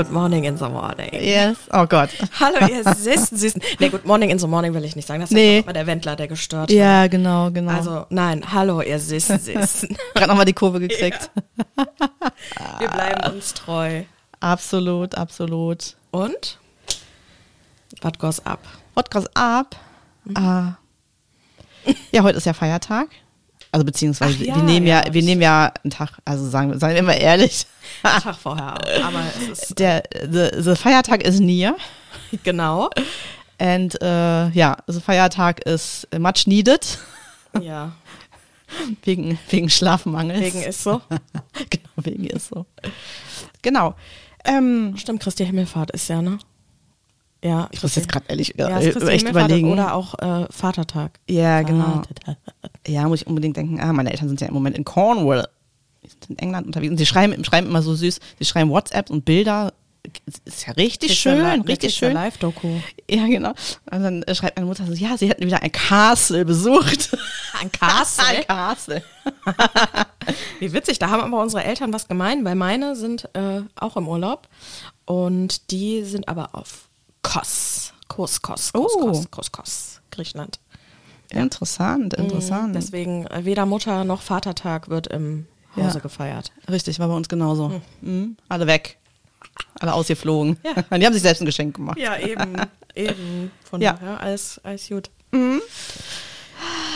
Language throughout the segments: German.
Good morning in the morning. Yes. Oh Gott. Hallo, ihr Süßen, Süßen. Nee, Good morning in the morning will ich nicht sagen. Das Nee. ist immer der Wendler, der gestört Ja, genau, genau. Also, nein, hallo, ihr Süßen, Süßen. gerade nochmal die Kurve gekriegt. Wir bleiben uns treu. Absolut, absolut. Und? Was goes up? What goes up? Ah. Ja, heute ist ja Feiertag. Also beziehungsweise Ach ja, wir nehmen ja, ja, wir nehmen ja einen Tag, also sagen, sagen wir mal ehrlich, Einen Tag vorher auch. Aber es ist, der the, the Feiertag is near genau. and äh, ja, the Feiertag is much needed Ja, wegen wegen Schlafmangels. wegen ist so. genau, wegen ist so. Genau. Ähm, Stimmt, Christi Himmelfahrt ist ja, ne? Ja, ich muss jetzt gerade ehrlich ja, äh, echt überlegen. Oder auch äh, Vatertag. ja, genau. Vatertag. Ja, muss ich unbedingt denken, ah, meine Eltern sind ja im Moment in Cornwall. Die sind in England unterwegs und sie schreiben, schreiben immer so süß, sie schreiben WhatsApp und Bilder. Ist- ja richtig ja schön, richtig schön. Live-Doku. Ja, genau. Und dann äh, schreibt meine Mutter so, ja, sie hätten wieder ein Castle besucht. Ein Castle? ein Castle. Wie witzig, da haben aber unsere Eltern was gemein, weil meine sind äh, auch im Urlaub und die sind aber auf Kos. Kos, Kos, Kos, Oh. Kos, Kos, Kos, Griechenland. Interessant, interessant. Deswegen äh, weder Mutter noch Vatertag wird im Hause Ja. gefeiert. Richtig, war bei uns genauso. Mhm. Alle weg. Alle ausgeflogen. Ja. Die haben sich selbst ein Geschenk gemacht. Ja, eben, eben. Von Ja. daher alles, alles gut.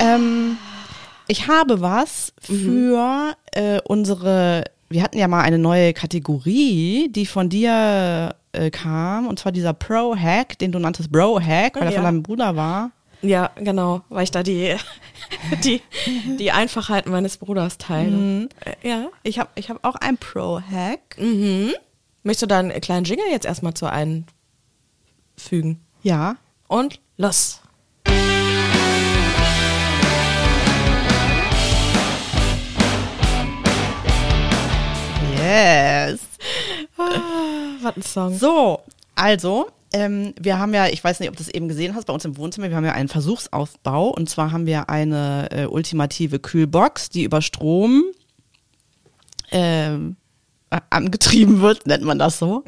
Ähm, ich habe was für äh, unsere. Wir hatten ja mal eine neue Kategorie, die von dir äh, kam, und zwar dieser Pro-Hack, den du nanntest Bro-Hack, weil er Ja. von deinem Bruder war. Ja, genau, weil ich da die, die, die Einfachheit meines Bruders teile. Äh, Ja. Ich habe ich hab auch einen Pro-Hack. Möchtest du da einen kleinen Jingle jetzt erstmal zu einfügen? Ja. Und los. Was ein Song. So, also, ähm, wir haben ja, ich weiß nicht, ob du es eben gesehen hast, bei uns im Wohnzimmer, wir haben ja einen Versuchsaufbau und zwar haben wir eine äh, ultimative Kühlbox, die über Strom ähm, angetrieben wird, nennt man das so.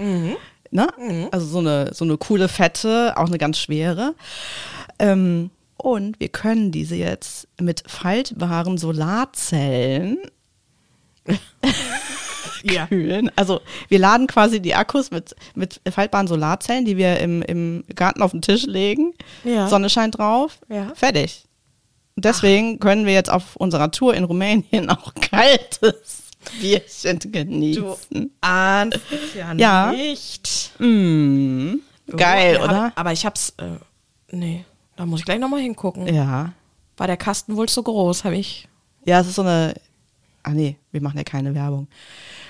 Ne? Also so eine, so eine coole, fette, auch eine ganz schwere. Ähm, und wir können diese jetzt mit faltbaren Solarzellen Ja. kühlen. Also wir laden quasi die Akkus mit, mit faltbaren Solarzellen, die wir im, im Garten auf den Tisch legen. Ja. Sonne scheint drauf. Ja. Fertig. Und deswegen können wir jetzt auf unserer Tour in Rumänien auch kaltes Bierchen genießen. ahnst ja, Ja. nicht. Mm. Geil, Oh, oder? Hab, aber ich hab's, äh, nee, da muss ich gleich nochmal hingucken. Ja. War der Kasten wohl zu groß, habe ich. Ja, es ist so eine. Ah nee, wir machen ja keine Werbung.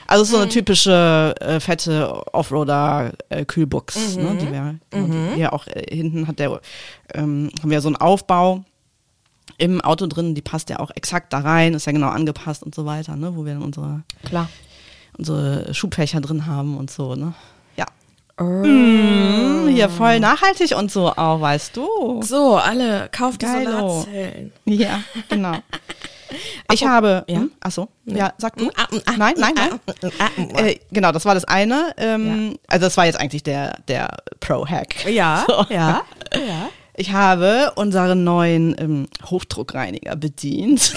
Also so Mhm. eine typische äh, fette Offroader-Kühlbox, Mhm. ne, die wir genau, die ja auch äh, hinten hat der ähm, haben wir so einen Aufbau im Auto drin, die passt ja auch exakt da rein, ist ja genau angepasst und so weiter, ne, wo wir dann unsere Klar. unsere Schubfächer drin haben und so, ne. Ja. Oh. Mm, hier voll nachhaltig und so auch, weißt du. So, alle, kauft die. Solarzellen. Ja, genau. Ich habe, ja? hm? ach so, ja, sag du. Nein, nein, nein. Äh, genau, das war das eine. Ähm, Also das war jetzt eigentlich der, der Pro-Hack. Ja, So. ja, ja. Ich habe unseren neuen ähm, Hochdruckreiniger bedient.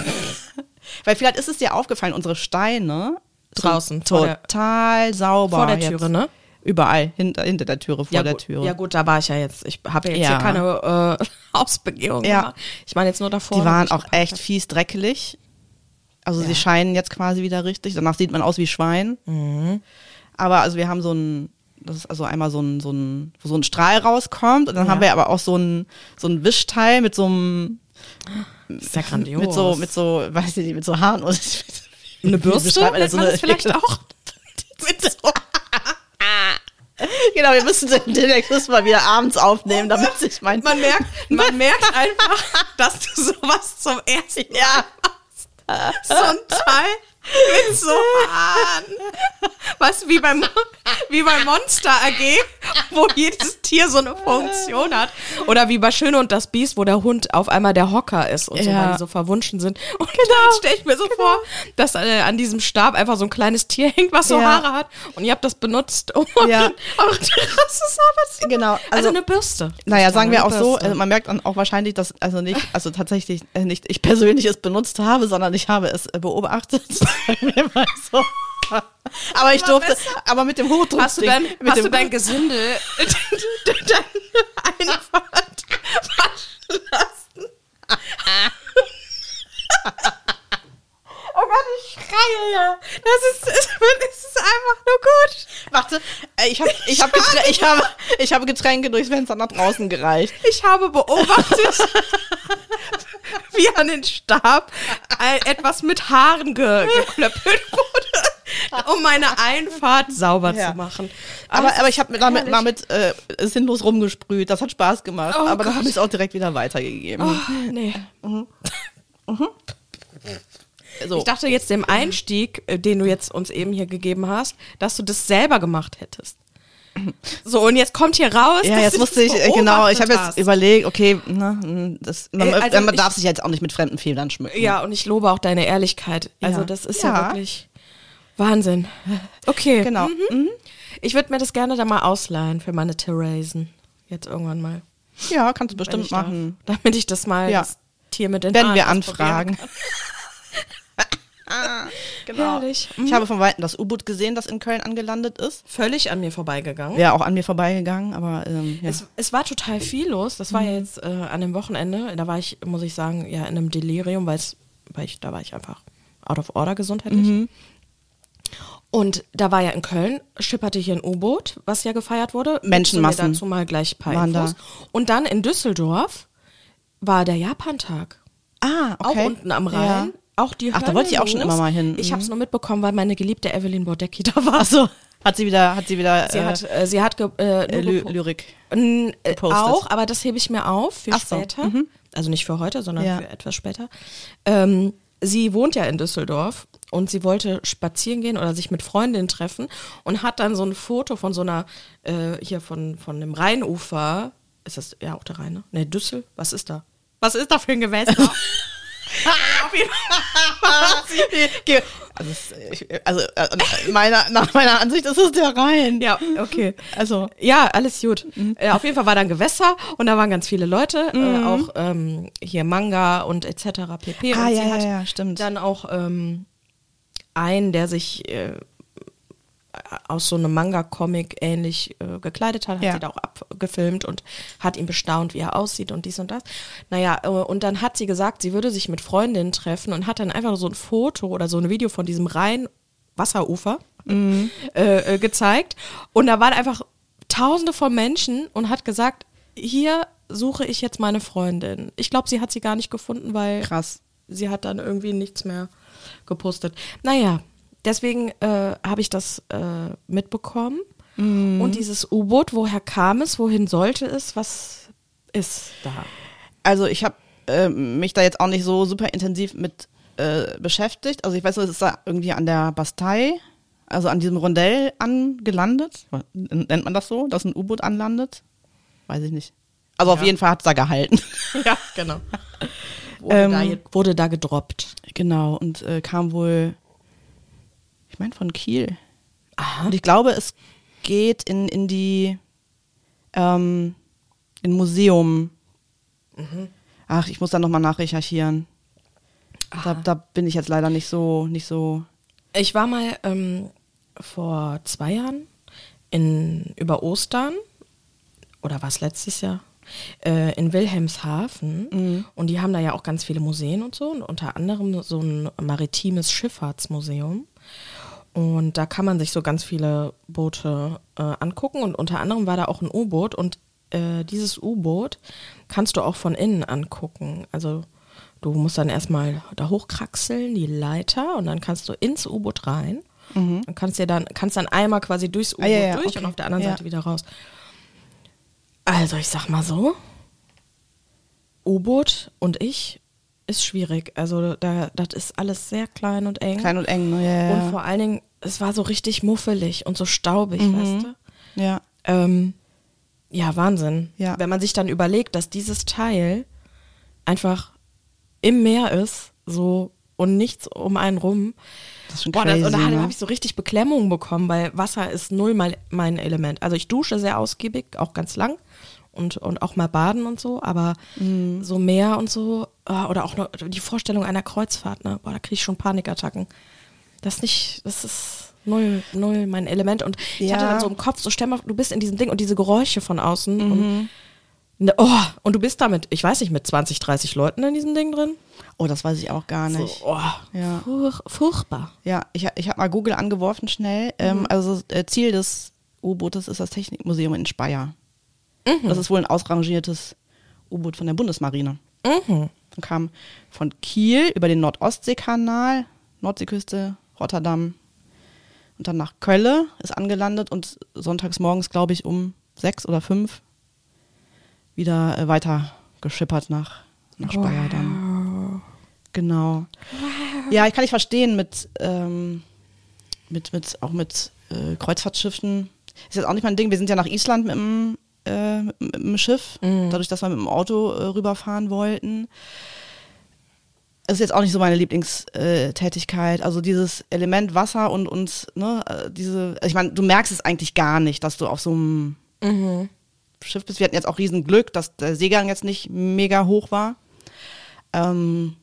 Weil vielleicht ist es dir aufgefallen, unsere Steine Draußen, vor der- total sauber. Vor der jetzt. Türe, ne? Überall, hinter, hinter der Türe, vor ja, der. Türe. Ja gut, da war ich ja jetzt. Ich habe jetzt Ja. hier keine äh, Hausbegehung Ja. gemacht. Ich meine jetzt nur davor. Die waren auch echt fies dreckelig. Also sie Ja. scheinen jetzt quasi wieder richtig. Danach sieht man aus wie Schwein. Mhm. Aber also wir haben so ein, das ist also einmal so ein, so ein, wo so ein Strahl rauskommt und dann Ja. haben wir aber auch so ein, so ein Wischteil mit so einem, Das ist ja grandios. mit so, mit so, weiß ich nicht, mit so Haaren. eine Bürste, nennt das? man das vielleicht auch. mit so. Genau, wir müssen den demnächst müssen wir wieder abends aufnehmen, damit sich mein, Man merkt, man merkt einfach, dass du sowas zum ersten Mal ja, so ein Teil mit so Haaren. Du, wie beim, wie bei Monster AG, wo jedes Tier so eine Funktion hat. Oder wie bei Schöne und das Biest, wo der Hund auf einmal der Hocker ist und so, Ja. weil die so verwunschen sind. Und dann stelle ich mir so vor, dass äh, an diesem Stab einfach so ein kleines Tier hängt, was so Ja. Haare hat. Und ihr habt das benutzt, um Ja. eure Terrasse sauber zu machen. Genau, Also, also- eine Bürste. Naja, sagen wir auch so, also man merkt dann auch wahrscheinlich, dass also nicht, also tatsächlich äh, nicht ich persönlich es benutzt habe, sondern ich habe es äh, beobachtet. Sagen wir mal so. Aber ich durfte, besser. aber mit dem Hochdruck. Hast du dein, mit hast dem, du dein Gesindel, deine Einfahrt waschen lassen? Oh Gott, ich schreie ja. Das ist, es ist einfach nur gut. Warte, äh, ich habe ich hab Getränke, ich habe, ich habe Getränke durchs Fenster nach draußen gereicht. Ich habe beobachtet, wie an den Stab ein- etwas mit Haaren ge geklöppelt wurde, um meine Einfahrt sauber Ja. zu machen. Aber, aber ich habe damit, damit äh, sinnlos rumgesprüht. Das hat Spaß gemacht. Oh aber dann Gott. habe ich es auch direkt wieder weitergegeben. Oh, nee. So. Ich dachte jetzt dem Einstieg, äh, den du jetzt uns eben hier gegeben hast, dass du das selber gemacht hättest. So, und jetzt kommt hier raus. ja, jetzt musste ich, das äh, genau, ich habe jetzt überlegt, okay, ne, das, man, Äh, also man ich- darf sich jetzt auch nicht mit fremden Federn schmücken. Ja, und ich lobe auch deine Ehrlichkeit. Also, Ja. das ist ja, Ja. wirklich Wahnsinn. Okay. Genau. Mhm. Ich würde mir das gerne da mal ausleihen für meine Theresen. Jetzt irgendwann mal. Ja, kannst du wenn bestimmt darf. machen. Damit ich das mal Ja. das Tier mit den Werden Haaren wir anfragen. Genau. Herrlich. Ich habe von Weitem das U-Boot gesehen, das in Köln angelandet ist. Völlig an mir vorbeigegangen. Wäre auch an mir vorbeigegangen, aber ähm, ja. Es, es war total viel los. Das war ja jetzt äh, an dem Wochenende. Da war ich, muss ich sagen, ja in einem Delirium, weil ich, da war ich einfach out of order gesundheitlich. Und da war ja in Köln, schipperte hier ein U-Boot, was ja gefeiert wurde. Menschenmassen dazu mal gleich ein paar waren Infos. da. Und dann in Düsseldorf war der Japantag. ah, okay. Auch unten am Rhein. Ja. Auch die Ach, da wollte ich auch schon immer mal hin. Ich Mhm. habe es nur mitbekommen, weil meine geliebte Evelyn Bordecki da war. Ach so, hat sie wieder, hat sie wieder Sie äh, hat, äh, sie hat ge, äh, äh, Ly Lyrik. Äh, gepostet. auch, aber das hebe ich mir auf für Ach so, mhm. später. Also nicht für heute, sondern Ja. für etwas später. Ähm, sie wohnt ja in Düsseldorf und sie wollte spazieren gehen oder sich mit Freundinnen treffen und hat dann so ein Foto von so einer, äh, hier von, von dem Rheinufer. Ist das ja auch der Rhein, ne? Ne, Düssel? Was ist da? Was ist da für ein Gewässer? Auf jeden Ge- Also, also äh, meiner, nach meiner Ansicht ist es der Rhein. Ja, okay. Also, Ja, alles gut. Mhm. Äh, auf jeden Fall war da ein Gewässer und da waren ganz viele Leute, äh, auch ähm, hier Manga und etc. pp. Ah, und ja, sie ja, hat ja, stimmt. dann auch ähm, einen, der sich äh, aus so einem Manga-Comic ähnlich äh, gekleidet hat, hat Ja. sie da auch abgefilmt und hat ihn bestaunt, wie er aussieht und dies und das. Naja, äh, und dann hat sie gesagt, sie würde sich mit Freundinnen treffen und hat dann einfach so ein Foto oder so ein Video von diesem Rhein Wasserufer Mhm. äh, äh, gezeigt. Und da waren einfach tausende von Menschen und hat gesagt, hier suche ich jetzt meine Freundin. Ich glaube, sie hat sie gar nicht gefunden, weil krass. sie hat dann irgendwie nichts mehr gepostet. Naja, deswegen äh, habe ich das äh, mitbekommen. Mhm. Und dieses U-Boot, woher kam es, wohin sollte es, was ist da? Also ich habe äh, mich da jetzt auch nicht so super intensiv mit äh, beschäftigt. Also ich weiß es ist da irgendwie an der Bastei, also an diesem Rondell angelandet. Nennt man das so, dass ein U-Boot anlandet? Weiß ich nicht. Also auf Ja. jeden Fall hat es da gehalten. Ja, genau. Wurde, Ähm, da, wurde da gedroppt. genau, und äh, kam wohl, ich meine von Kiel. Aha. Und ich glaube, es geht in, in die ähm, in Museum. Ach, ich muss da nochmal nachrecherchieren. Da, da bin ich jetzt leider nicht so, nicht so. Ich war mal ähm, vor zwei Jahren in, über Ostern, oder war es letztes Jahr, äh, in Wilhelmshaven. Und die haben da ja auch ganz viele Museen und so, und unter anderem so ein maritimes Schifffahrtsmuseum. Und da kann man sich so ganz viele Boote äh, angucken. Und unter anderem war da auch ein U-Boot. Und äh, dieses U-Boot kannst du auch von innen angucken. Also du musst dann erstmal da hochkraxeln, die Leiter, und dann kannst du ins U-Boot rein. Und kannst dir dann, kannst dann einmal quasi durchs U-Boot Mhm. Ah, ja, ja, durch okay. und auf der anderen Ja. Seite wieder raus. Also ich sag mal so, U-Boot und ich ist schwierig. Also da, das ist alles sehr klein und eng. Klein und eng, ne? Ja, ja. Und vor allen Dingen, es war so richtig muffelig und so staubig, weißt du? ja. Ähm, ja, Wahnsinn. Ja. Wenn man sich dann überlegt, dass dieses Teil einfach im Meer ist, so und nichts um einen rum. Das ist schon Boah, crazy, das, und da ne? habe ich so richtig Beklemmung bekommen, weil Wasser ist null mal mein Element. Also ich dusche sehr ausgiebig, auch ganz lang und, und auch mal baden und so, aber Mhm. so Meer und so, ah, oder auch noch die Vorstellung einer Kreuzfahrt, ne? Boah, da kriege ich schon Panikattacken. Das ist nicht, das ist null, null mein Element. Und ich hatte Ja. dann so im Kopf, so stell mal, du bist in diesem Ding und diese Geräusche von außen Mhm. und ne, oh, und du bist damit, ich weiß nicht, mit 20, 30 Leuten in diesem Ding drin. Oh, das weiß ich auch gar nicht. So, oh, Ja. furch, furchtbar. Ja, ich, ich habe mal Google angeworfen schnell. Ähm, also äh, Ziel des U-Bootes ist das Technikmuseum in Speyer. Das ist wohl ein ausrangiertes U-Boot von der Bundesmarine. Mhm. Dann kam von Kiel über den Nordostseekanal, Nordseeküste, Rotterdam und dann nach Kölle ist angelandet und sonntags morgens, glaube ich, um sechs oder fünf wieder äh, weiter geschippert nach, nach Speyer dann. Genau. Ja, ich kann nicht verstehen mit, ähm, mit, mit auch mit äh, Kreuzfahrtschiffen. Ist jetzt auch nicht mein Ding. Wir sind ja nach Island mit dem, äh, mit, dem Schiff, dadurch, dass wir mit dem Auto äh, rüberfahren wollten. Es ist jetzt auch nicht so meine Lieblingstätigkeit. Also dieses Element Wasser und und ne, äh, diese, ich meine, du merkst es eigentlich gar nicht, dass du auf so einem Schiff bist. Wir hatten jetzt auch riesen Glück, dass der Seegang jetzt nicht mega hoch war. Ähm,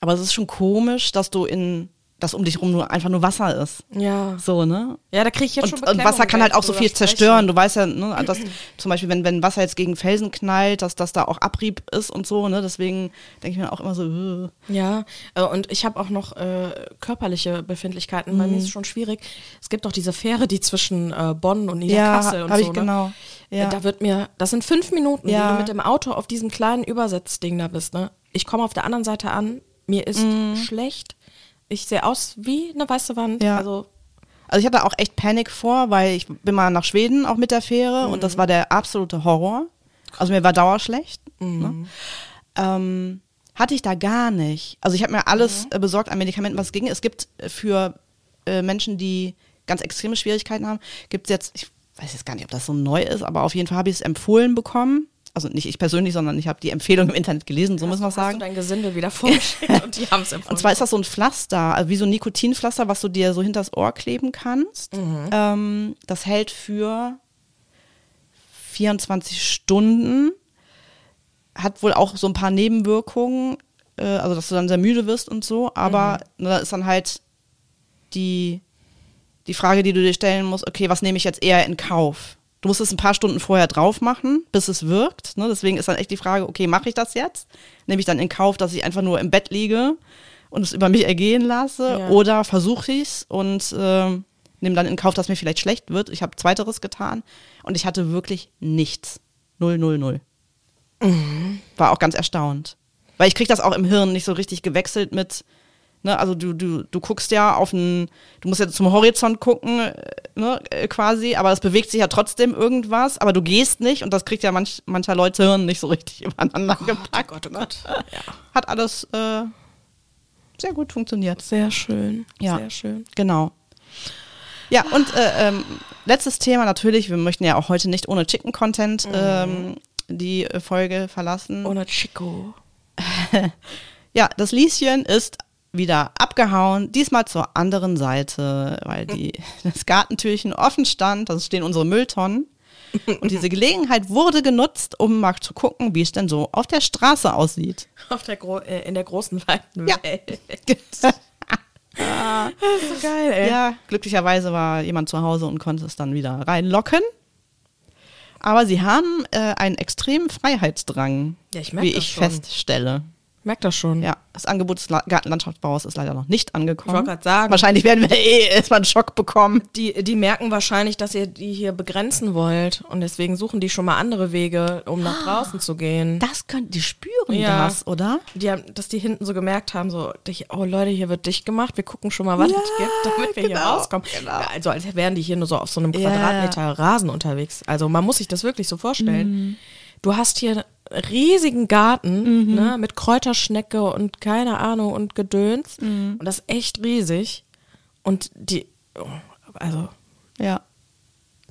aber es ist schon komisch, dass du in, dass um dich rum nur einfach nur Wasser ist. Ja. So, ne? Ja, da kriege ich jetzt schon Und, und Wasser kann halt auch so viel zerstören. Du weißt ja, ne, dass zum Beispiel, wenn, wenn Wasser jetzt gegen Felsen knallt, dass das da auch Abrieb ist und so, ne? Deswegen denke ich mir auch immer so, äh. Ja, äh, und ich habe auch noch äh, körperliche Befindlichkeiten. Bei mir ist es schon schwierig. Es gibt auch diese Fähre, die zwischen äh, Bonn und Niederkassel und hab so. ich ne? genau. Ja. Äh, Da wird mir, das sind fünf Minuten, Ja. die du mit dem Auto auf diesem kleinen Übersetzding da bist. Ne? Ich komme auf der anderen Seite an, mir ist schlecht. Ich sehe aus wie eine weiße Wand. Mhm. Ja. Also Also ich hatte auch echt Panik vor, weil ich bin mal nach Schweden auch mit der Fähre und Mhm. das war der absolute Horror. Also mir war dauerschlecht. Mhm. Ne? Ähm, hatte ich da gar nicht. Also ich habe mir alles Mhm. äh, besorgt an Medikamenten, was ging. Es gibt äh, für äh, Menschen, die ganz extreme Schwierigkeiten haben, gibt es jetzt, ich weiß jetzt gar nicht, ob das so neu ist, aber auf jeden Fall habe ich es empfohlen bekommen. Also nicht ich persönlich, sondern ich habe die Empfehlung im Internet gelesen, so muss man hast du sagen. dein Gesindel wieder vorgeschickt und die haben es empfohlen. Und zwar ist das so ein Pflaster, also wie so ein Nikotinpflaster, was du dir so hinters Ohr kleben kannst. Ähm, das hält für 24 Stunden, hat wohl auch so ein paar Nebenwirkungen, äh, also dass du dann sehr müde wirst und so, aber ne, da ist dann halt die, die Frage, die du dir stellen musst, okay, was nehme ich jetzt eher in Kauf? Du musst es ein paar Stunden vorher drauf machen, bis es wirkt. Ne? Deswegen ist dann echt die Frage, okay, mache ich das jetzt? Nehme ich dann in Kauf, dass ich einfach nur im Bett liege und es über mich ergehen lasse? Ja. Oder versuche ich es und ähm, nehme dann in Kauf, dass mir vielleicht schlecht wird? Ich habe zweiteres getan und ich hatte wirklich nichts. Null, null, null. War auch ganz erstaunt. Weil ich krieg das auch im Hirn nicht so richtig gewechselt mit, ne, also du, du, du guckst ja auf einen, du musst ja zum Horizont gucken, äh, ne, äh, quasi, aber es bewegt sich ja trotzdem irgendwas, aber du gehst nicht und das kriegt ja manch, mancher Leute Hirn nicht so richtig übereinander gepackt. Gott, oh Gott. Ja. Hat alles äh, sehr gut funktioniert. Sehr schön. Ja. Sehr schön. Genau. Ja, und äh, ähm, letztes Thema natürlich, wir möchten ja auch heute nicht ohne Chicken-Content ähm, die Folge verlassen. Ohne Chico. Ja, das Lieschen ist wieder abgehauen, diesmal zur anderen Seite, weil die, das Gartentürchen offen stand, da stehen unsere Mülltonnen. Und diese Gelegenheit wurde genutzt, um mal zu gucken, wie es denn so auf der Straße aussieht. Auf der Gro äh, in der großen weiten Ja. Welt. Das ist so geil, ey. Ja, glücklicherweise war jemand zu Hause und konnte es dann wieder reinlocken. Aber sie haben äh, einen extremen Freiheitsdrang, Ja, ich wie ich schon. feststelle. Merk das schon. Ja, das Angebot des La- Gartenlandschaftsbaus ist leider noch nicht angekommen. Ich wollte gerade sagen. Wahrscheinlich werden wir eh erstmal einen Schock bekommen. Die, die merken wahrscheinlich, dass ihr die hier begrenzen wollt und deswegen suchen die schon mal andere Wege, um nach draußen zu gehen. Das können, die spüren Ja. das, oder? Die haben, dass die hinten so gemerkt haben, so, oh Leute, hier wird dicht gemacht, wir gucken schon mal, was Ja, es gibt, damit wir hier genau, rauskommen. genau. Also als wären die hier nur so auf so einem. Quadratmeter Rasen unterwegs. Also man muss sich das wirklich so vorstellen. Mhm. Du hast hier riesigen Garten ne, mit Kräuterschnecke und keine Ahnung und Gedöns. Und das ist echt riesig. Und die, oh, also Ja.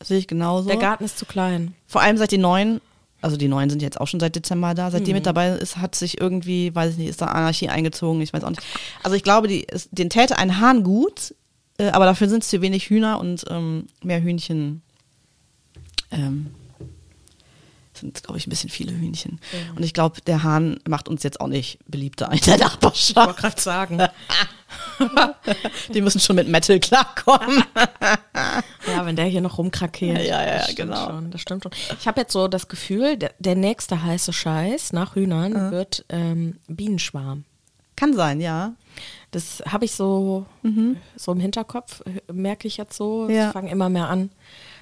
Sehe ich genauso. der Garten ist zu klein. Vor allem seit die neuen, also die neuen sind jetzt auch schon seit Dezember da, seit die mit dabei ist, hat sich irgendwie, weiß ich nicht, ist da Anarchie eingezogen, ich weiß auch nicht. Also ich glaube, die, es, den täte ein Hahn gut, äh, aber dafür sind es zu wenig Hühner und ähm, mehr Hühnchen. Ähm, sind, glaube ich, ein bisschen viele Hühnchen. Und ich glaube, der Hahn macht uns jetzt auch nicht beliebter in der Ich Nachbarschaft. wollte gerade sagen. Die müssen schon mit Metal klarkommen. Ja, wenn der hier noch rumkrakeelt. Ja, ja, ja, genau. Schon, das stimmt schon. Ich habe jetzt so das Gefühl, der, der nächste heiße Scheiß nach Hühnern wird ähm, Bienenschwarm. Kann sein, ja. Das habe ich so, so im Hinterkopf, merke ich jetzt so. Mhm. Ja. Es fangen immer mehr an,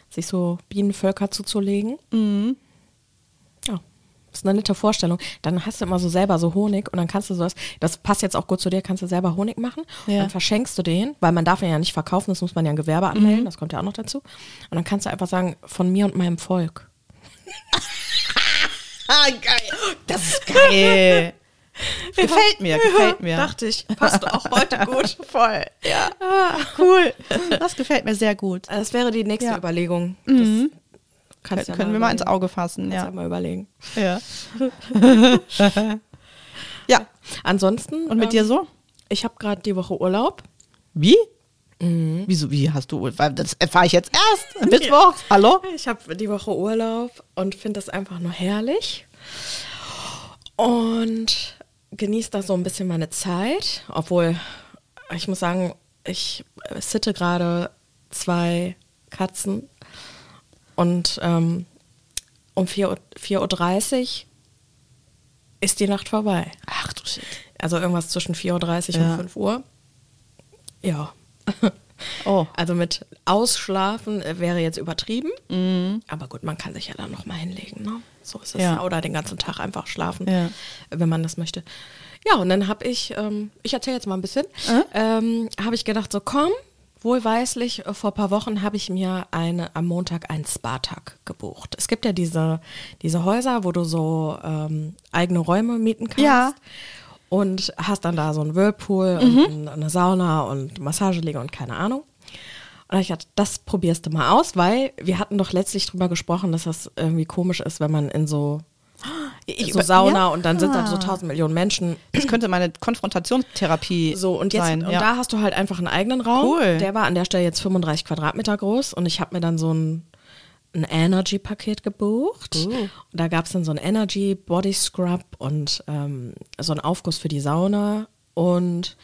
sich so Bienenvölker zuzulegen. Mhm. Ja, ist eine nette Vorstellung. Dann hast du immer so selber so Honig und dann kannst du sowas, das passt jetzt auch gut zu dir, kannst du selber Honig machen. Ja. Dann verschenkst du den, weil man darf ihn ja nicht verkaufen, das muss man ja ein Gewerbe Mhm. anmelden, das kommt ja auch noch dazu. Und dann kannst du einfach sagen, von mir und meinem Volk. Ah, geil. Das ist geil. Gefällt mir, gefällt mir. Dachte ich, passt auch heute gut. voll. Ja. Cool. Das gefällt mir sehr gut. Das wäre die nächste Ja. Überlegung. Das kannst Können ja wir mal ins. Auge fassen, Kannst ja mal überlegen. Ja. ja. Ansonsten. Und mit dir so? Ich habe gerade die Woche Urlaub. Wie? Wieso, wie hast du, weil das erfahre ich jetzt erst. Mittwoch. Hallo? Ich habe die Woche Urlaub und finde das einfach nur herrlich. Und genieße da so ein bisschen meine Zeit. Obwohl, ich muss sagen, ich äh, sitte gerade zwei Katzen. Und ähm, um 4.30 Uhr, 4.30 Uhr ist die Nacht vorbei. Ach du Shit. Also irgendwas zwischen 4.30 Uhr Ja. und 5 Uhr. Ja. Oh. Also mit Ausschlafen äh, wäre jetzt übertrieben. Aber gut, man kann sich ja dann noch mal hinlegen. Ne? So ist es Ja. Oder den ganzen Tag einfach schlafen, Ja. äh, wenn man das möchte. Ja, und dann habe ich, ähm, ich erzähle jetzt mal ein bisschen, ähm, habe ich gedacht, so komm, wohlweislich, äh, vor ein paar Wochen habe ich mir eine, am Montag einen Spa-Tag gebucht. Es gibt ja diese, diese Häuser, wo du so ähm, eigene Räume mieten kannst. Ja. Und hast dann da so einen Whirlpool und ein- eine Sauna und Massageliege und keine Ahnung. Und ich gedacht, das probierst du mal aus, weil wir hatten doch letztlich drüber gesprochen, dass das irgendwie komisch ist, wenn man in so, Ich so Sauna Ja. und dann sind da so tausend Millionen Menschen. Das könnte meine Konfrontationstherapie So, und jetzt, sein. und ja. da hast du halt einfach einen eigenen Raum. Cool. Der war an der Stelle jetzt 35 Quadratmeter groß und ich habe mir dann so ein, ein Energy-Paket gebucht. Und da gab es dann so ein Energy Body Scrub und ähm, so einen Aufguss für die Sauna und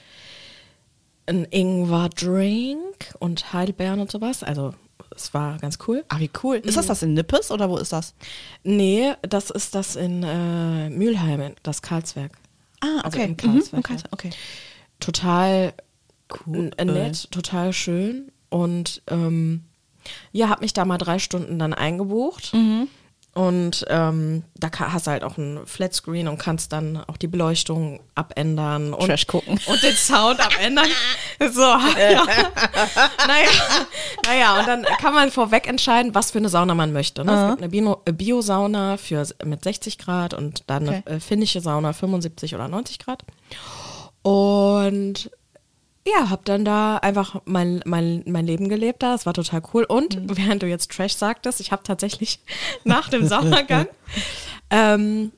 ein Ingwer-Drink und Heidelbeeren und sowas. Also es war ganz cool. Ah, wie cool. Ist das das in Nippes oder wo ist das? Nee, das ist das in äh, Mülheim, das Karlswerk. Ah, Also okay. im Mhm, Karlswerk, okay. ja. okay. total Cool. n- nett, total schön. Und ähm, ja, habe mich da mal drei Stunden dann eingebucht. Mhm. Und ähm, da hast du halt auch ein Flatscreen und kannst dann auch die Beleuchtung abändern und, Trash gucken. und den Sound abändern. So, ja. naja, naja, und dann kann man vorweg entscheiden, was für eine Sauna man möchte. Ne? Es gibt eine Bio- äh, Bio-Sauna für, mit 60 Grad und dann Okay. eine äh, finnische Sauna 75 oder 90 Grad. Und ja, hab dann da einfach mein, mein, mein Leben gelebt da. Es war total cool. Und Mhm. während du jetzt Trash sagtest, ich habe tatsächlich nach dem Saunagang ähm,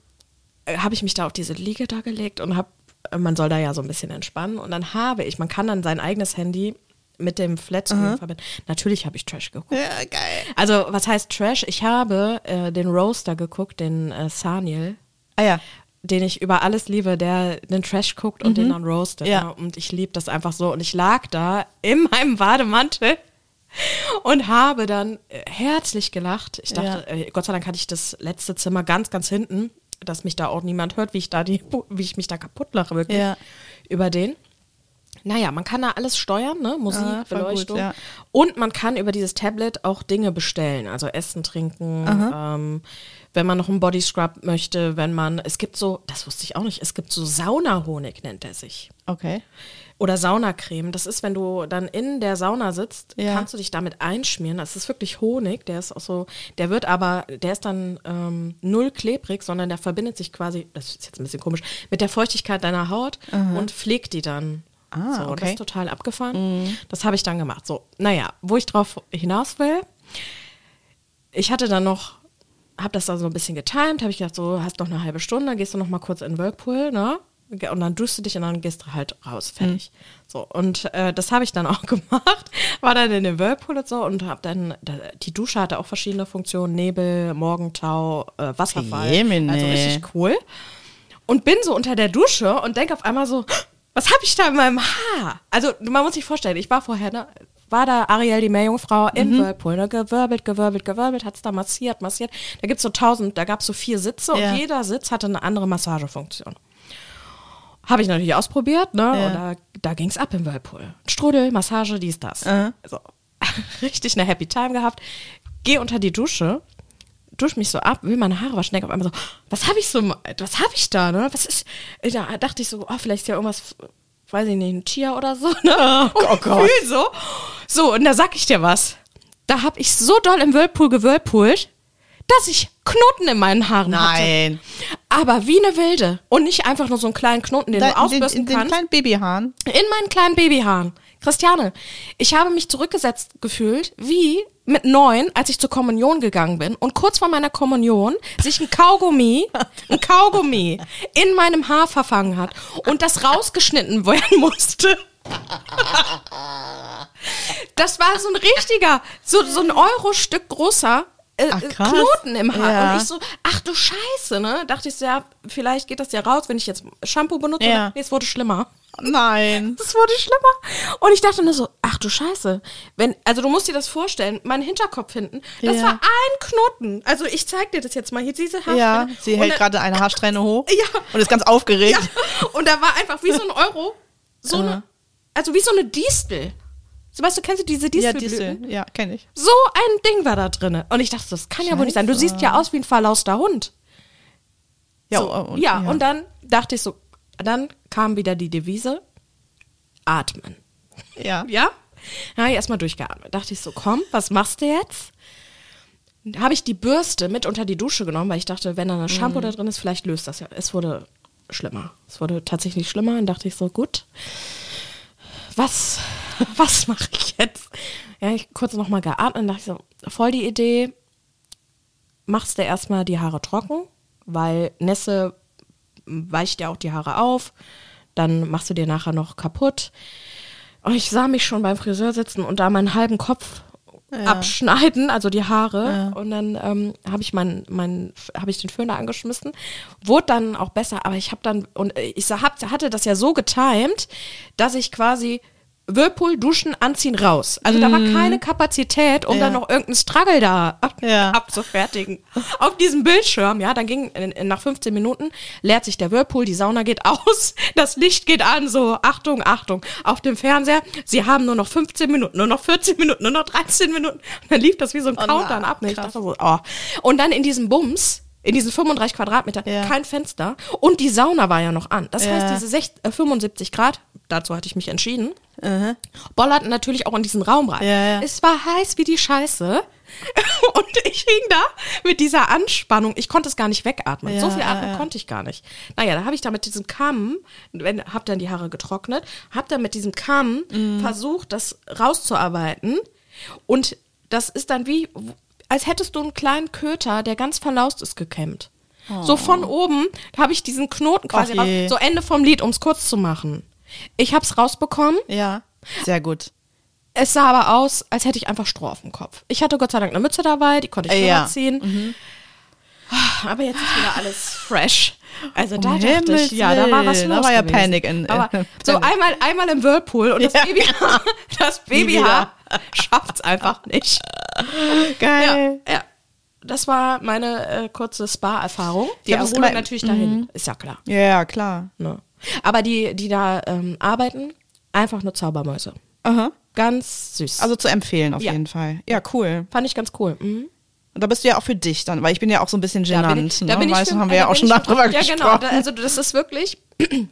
habe ich mich da auf diese Liege da gelegt und habe, man soll da ja so ein bisschen entspannen. Und dann habe ich, man kann dann sein eigenes Handy mit dem Flatscreen verbinden. Natürlich habe ich Trash geguckt. Ja, geil. Also, was heißt Trash? Ich habe äh, den Roaster geguckt, den äh, Saniel Ah ja. Den ich über alles liebe, der den Trash guckt und den dann roastet. Mhm. Ja. ne? Und ich liebe das einfach so. Und ich lag da in meinem Bademantel und habe dann äh, herzlich gelacht. Ich dachte, äh, Gott sei Dank hatte ich das letzte Zimmer ganz, ganz hinten, dass mich da auch niemand hört, wie ich da die, wie ich mich da kaputt lache, wirklich. Ja. Über den. Naja, man kann da alles steuern, ne? Musik, Ah, voll gut, Beleuchtung. ja. Und man kann über dieses Tablet auch Dinge bestellen, also Essen, Trinken, ähm, wenn man noch einen Body Scrub möchte, wenn man, es gibt so, das wusste ich auch nicht, es gibt so Saunahonig, nennt er sich. Okay. Oder Saunacreme. Das ist, wenn du dann in der Sauna sitzt, Ja. kannst du dich damit einschmieren. Das ist wirklich Honig. Der ist auch so, der wird aber, der ist dann ähm, null klebrig, sondern der verbindet sich quasi, das ist jetzt ein bisschen komisch, mit der Feuchtigkeit deiner Haut und pflegt die dann. Ah, so, Das okay. ist total abgefahren. Das habe ich dann gemacht. So, naja, wo ich drauf hinaus will, ich hatte dann noch, habe das dann so ein bisschen getimed, habe ich gedacht, so hast noch eine halbe Stunde, gehst du noch mal kurz in den Whirlpool, ne? Und dann duschst du dich und dann gehst du halt raus, fertig. So, und äh, das habe ich dann auch gemacht, war dann in den Whirlpool und so und habe dann, da, die Dusche hatte auch verschiedene Funktionen, Nebel, Morgentau, äh, Wasserfall, Jemine. also richtig cool. Und bin so unter der Dusche und denke auf einmal so, was habe ich da in meinem Haar? Also man muss sich vorstellen, ich war vorher, ne, war da Ariel, die Meerjungfrau, im Whirlpool, ne, gewirbelt, gewirbelt, gewirbelt, hat's da massiert, massiert. Da gibt's so tausend, da gab's so vier Sitze Ja. und jeder Sitz hatte eine andere Massagefunktion. Habe ich natürlich ausprobiert, ne? Ja. Und da, da ging's ab im Whirlpool. Strudel, Massage, dies, das. Aha. So. Richtig eine Happy Time gehabt. Geh unter die Dusche, dusch mich so ab, will meine Haare waschen, denke auf einmal so, was habe ich so, was habe ich da, ne? Was ist, da dachte ich so, oh, vielleicht ist ja irgendwas, weiß ich nicht, ein Tier oder so, ne? Oh, oh Gott. So. So, und da sag ich dir was. Da habe ich so doll im Whirlpool gewirlpoolt, dass ich Knoten in meinen Haaren Nein. hatte. Aber wie eine Wilde. Und nicht einfach nur so einen kleinen Knoten, den Da, du in den, ausbürsten in den kannst. kleinen Babyhaaren. In meinen kleinen Babyhaaren. Christiane, ich habe mich zurückgesetzt gefühlt, wie mit neun, als ich zur Kommunion gegangen bin und kurz vor meiner Kommunion sich ein Kaugummi, ein Kaugummi in meinem Haar verfangen hat und das rausgeschnitten werden musste. Das war so ein richtiger, so, so ein Euro-Stück großer äh, Ach, äh. Knoten im Haar. Ja. Und ich so, ach du Scheiße, ne? Dachte ich so, ja, vielleicht geht das ja raus, wenn ich jetzt Shampoo benutze. Ja. Nee, es wurde schlimmer. Nein. Es wurde schlimmer. Und ich dachte nur so, ach du Scheiße. Wenn, also du musst dir das vorstellen, mein Hinterkopf hinten, das Ja. war ein Knoten. Also ich zeig dir das jetzt mal hier, diese Haarsträhne. Ja, sie hält gerade eine Haarsträhne hoch Ja. und ist ganz aufgeregt. Ja. Und da war einfach wie so ein Euro, so eine, also wie so eine Distel. So, weißt du, kennst du diese Ja, Distelblüten? Distel. Ja, kenne ich. So ein Ding war da drin. Und ich dachte, das kann ja wohl nicht sein. Du siehst ja aus wie ein verlauster Hund. Ja, so, und- ja, ja. und dann dachte ich so, dann kam wieder die Devise, atmen. Ja. Ja? Da habe ich erstmal durchgeatmet. Dachte ich so, komm, was machst du jetzt? Habe ich die Bürste mit unter die Dusche genommen, weil ich dachte, wenn da ein Shampoo da drin ist, vielleicht löst das ja. Es wurde schlimmer. Es wurde tatsächlich schlimmer und dachte ich so, gut, was, was mache ich jetzt? Ja, ich kurz nochmal geatmet und dachte so, voll die Idee, machst du erstmal die Haare trocken, weil Nässe weicht ja auch die Haare auf, dann machst du dir nachher noch kaputt. Und ich sah mich schon beim Friseur sitzen und da meinen halben Kopf abschneiden, also die Haare. Und dann ähm, habe ich mein, mein, habe ich den Föhner angeschmissen, wurde dann auch besser, aber ich habe dann und ich sa- hab, hatte das ja so getimed, dass ich quasi Whirlpool, Duschen, Anziehen, raus. Also da war keine Kapazität, um Mhm. Ja. dann noch irgendeinen Struggle da ab, Ja. abzufertigen. Auf diesem Bildschirm, ja, dann ging in, in, nach 15 Minuten leert sich der Whirlpool, die Sauna geht aus, das Licht geht an, so Achtung, Achtung. Auf dem Fernseher, sie haben nur noch 15 Minuten, nur noch 14 Minuten, nur noch 13 Minuten. Und dann lief das wie so ein Countdown na, ab. Ne? Ich dachte so, oh. Und dann in diesem Bums, in diesen 35 Quadratmeter, Ja. kein Fenster und die Sauna war ja noch an. Das Ja. heißt, diese sech- äh, 75 Grad, dazu hatte ich mich entschieden, bollerten natürlich auch in diesen Raum rein. Ja. Es war heiß wie die Scheiße. Und ich hing da mit dieser Anspannung. Ich konnte es gar nicht wegatmen. so viel atmen konnte ich gar nicht. Naja, da habe ich da mit diesem Kamm, wenn, hab dann die Haare getrocknet, hab dann mit diesem Kamm Mhm. versucht, das rauszuarbeiten. Und das ist dann wie, als hättest du einen kleinen Köter, der ganz verlaust ist, gekämmt. So von oben habe ich diesen Knoten quasi Oh. Och raus. So Ende vom Lied, um es kurz zu machen. Ich habe es rausbekommen. Ja. Sehr gut. Es sah aber aus, als hätte ich einfach Stroh auf dem Kopf. Ich hatte Gott sei Dank eine Mütze dabei, die konnte ich Äh, ja. Ah, Aber jetzt ist wieder alles fresh. Also da Um dachte ich, Himmels ja, da war was los. da war ja gewesen. Panik in- Aber in- so einmal, einmal im Whirlpool und das Ja. Babyhaar, das Babyhaar schafft's einfach nicht. Geil. Ja, ja. Das war meine äh, kurze Spa-Erfahrung. Die das Erholung natürlich dahin, ist ja klar. Ja, ja, klar. Ne? Aber die, die da ähm, arbeiten, einfach nur Zaubermäuse. Aha. Ganz süß. Also zu empfehlen auf Ja. jeden Fall. Ja, cool. fand ich ganz cool. Mhm. Und da bist du ja auch für dich dann, weil ich bin ja auch so ein bisschen Da genannt. bin ich, ne? da bin ich für- haben wir ja da auch schon ich- darüber Ja, gesprochen. genau. Da, also das ist wirklich.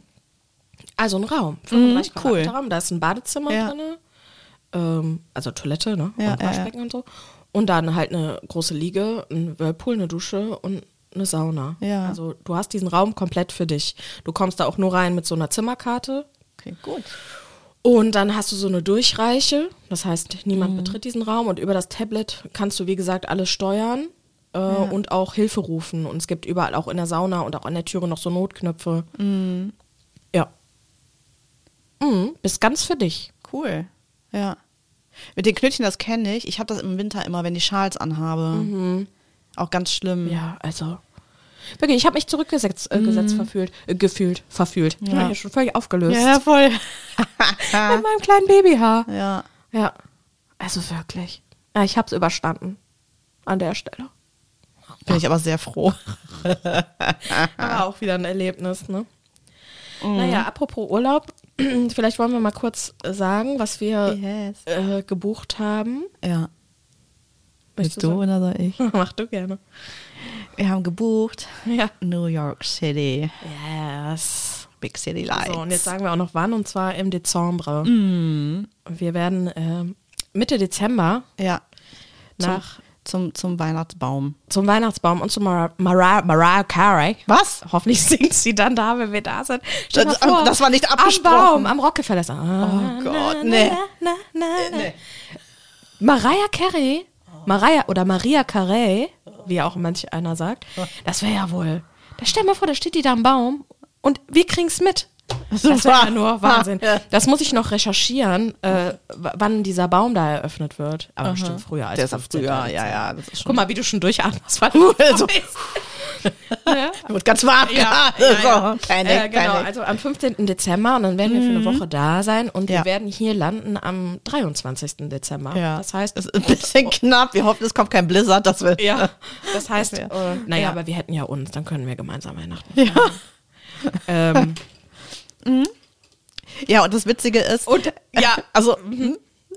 Also ein Raum, 35 Mhm, cool. Raum, da ist ein Badezimmer Ja. drin, ähm, also Toilette, ne? Ja, und ja, ja. Waschbecken und so. Und dann halt eine große Liege, ein Whirlpool, eine Dusche und eine Sauna. Ja. Also du hast diesen Raum komplett für dich. Du kommst da auch nur rein mit so einer Zimmerkarte. Okay, gut. Und dann hast du so eine Durchreiche. Das heißt, niemand Mhm. betritt diesen Raum. Und über das Tablet kannst du, wie gesagt, alles steuern äh, und auch Hilfe rufen. Und es gibt überall auch in der Sauna und auch an der Türe noch so Notknöpfe. Mhm. Ja. Mhm, bist ganz für dich. Cool. Ja. Mit den Knötchen, das kenne ich. Ich habe das im Winter immer, wenn ich Schals anhabe. Auch ganz schlimm. Ja, also. Wirklich, ich habe mich zurückgesetzt äh, gesetzt, verfühlt, äh, gefühlt, verfühlt. Ich bin Ja. schon völlig aufgelöst. Ja, voll. Mit meinem kleinen Babyhaar. ja. Ja. Also wirklich. Ja, ich habe es überstanden. An der Stelle. Bin ich aber sehr froh. War auch wieder ein Erlebnis, ne? Naja, apropos Urlaub, vielleicht wollen wir mal kurz sagen, was wir Yes. äh, gebucht haben. Ja. Möchtest Bist du oder soll ich? Mach du gerne. Wir haben gebucht. Ja. New York City. Yes. Big City Lights. So, und jetzt sagen wir auch noch wann, und zwar im Dezember. Mhm. Wir werden ähm, Mitte Dezember Ja. nach Zum, zum Weihnachtsbaum. zum Weihnachtsbaum und zu Mariah, Mariah, Mariah Carey. Was? Hoffentlich singt sie dann da, wenn wir da sind. Dir Das- vor, das war nicht Am abgesprochen. Baum, am Rockefeller. Oh Gott, nee. Na, na, na. Mariah Carey, Mariah oder Maria Carey, wie auch manch einer sagt, das wäre ja wohl. Da stell mal vor, da steht die da am Baum und wir kriegen's mit. Das wäre ja nur Wahnsinn. Ja. Das muss ich noch recherchieren, äh, wann dieser Baum da eröffnet wird. Aber bestimmt früher als Der ist ja 15. früher, ja, ja. Das ist schon Guck mal, wie du schon durchatmest. weil du Also- weißt. ja. wird ganz warm. Ja, Ja, ja, ja. So, Panic, äh, genau, Panic. also am 15. Dezember und dann werden wir für eine Woche da sein und wir Ja. werden hier landen am 23. Dezember. Ja. Das heißt, es ist ein bisschen knapp. Wir hoffen, es kommt kein Blizzard, dass wir. ja, das heißt, wär- äh, naja, ja. aber wir hätten ja uns, dann können wir gemeinsam Weihnachten feiern. Ähm, Ja, und das Witzige ist. und ja, Also,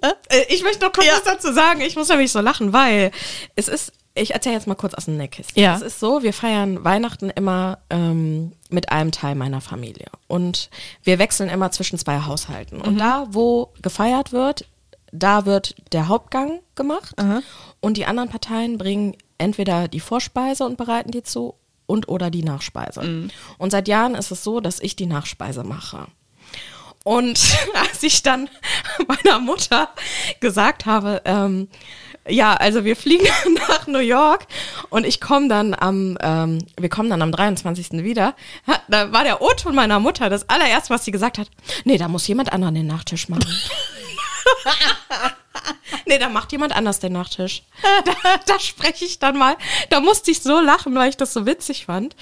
äh, ich möchte noch kurz Ja. was dazu sagen. Ich muss nämlich so lachen, weil es ist, ich erzähle jetzt mal kurz aus dem Nähkästchen. Ja. Es ist so, wir feiern Weihnachten immer ähm, mit einem Teil meiner Familie. Und wir wechseln immer zwischen zwei Haushalten. Und da, wo gefeiert wird, da wird der Hauptgang gemacht. Und die anderen Parteien bringen entweder die Vorspeise und bereiten die zu und oder die Nachspeise. Und seit Jahren ist es so, dass ich die Nachspeise mache. Und als ich dann meiner Mutter gesagt habe, ähm, ja, also wir fliegen nach New York und ich komme dann am, ähm, wir kommen dann am 23. wieder, da war der O-Ton meiner Mutter das allererste, was sie gesagt hat, nee, da muss jemand anderen den Nachtisch machen. Nee, da macht jemand anders den Nachtisch. Da, da spreche ich dann mal. Da musste ich so lachen, weil ich das so witzig fand.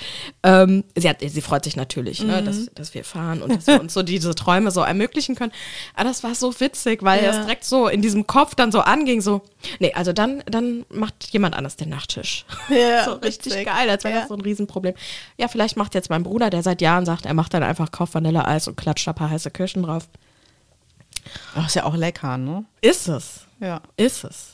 Ähm, sie, hat, sie freut sich natürlich, ne, Mhm. dass, dass wir fahren und dass wir uns so diese Träume so ermöglichen können. Aber das war so witzig, weil Ja. das direkt so in diesem Kopf dann so anging, so, nee, also dann, dann macht jemand anders den Nachtisch. Ja, so richtig witzig. geil, als wäre Ja. das so ein Riesenproblem. Ja, vielleicht macht jetzt mein Bruder, der seit Jahren sagt, er macht dann einfach Kauf Vanilleeis und klatscht da ein paar heiße Kirschen drauf. Ach, ist ja auch lecker, ne? Ist es. Ja. Ist es.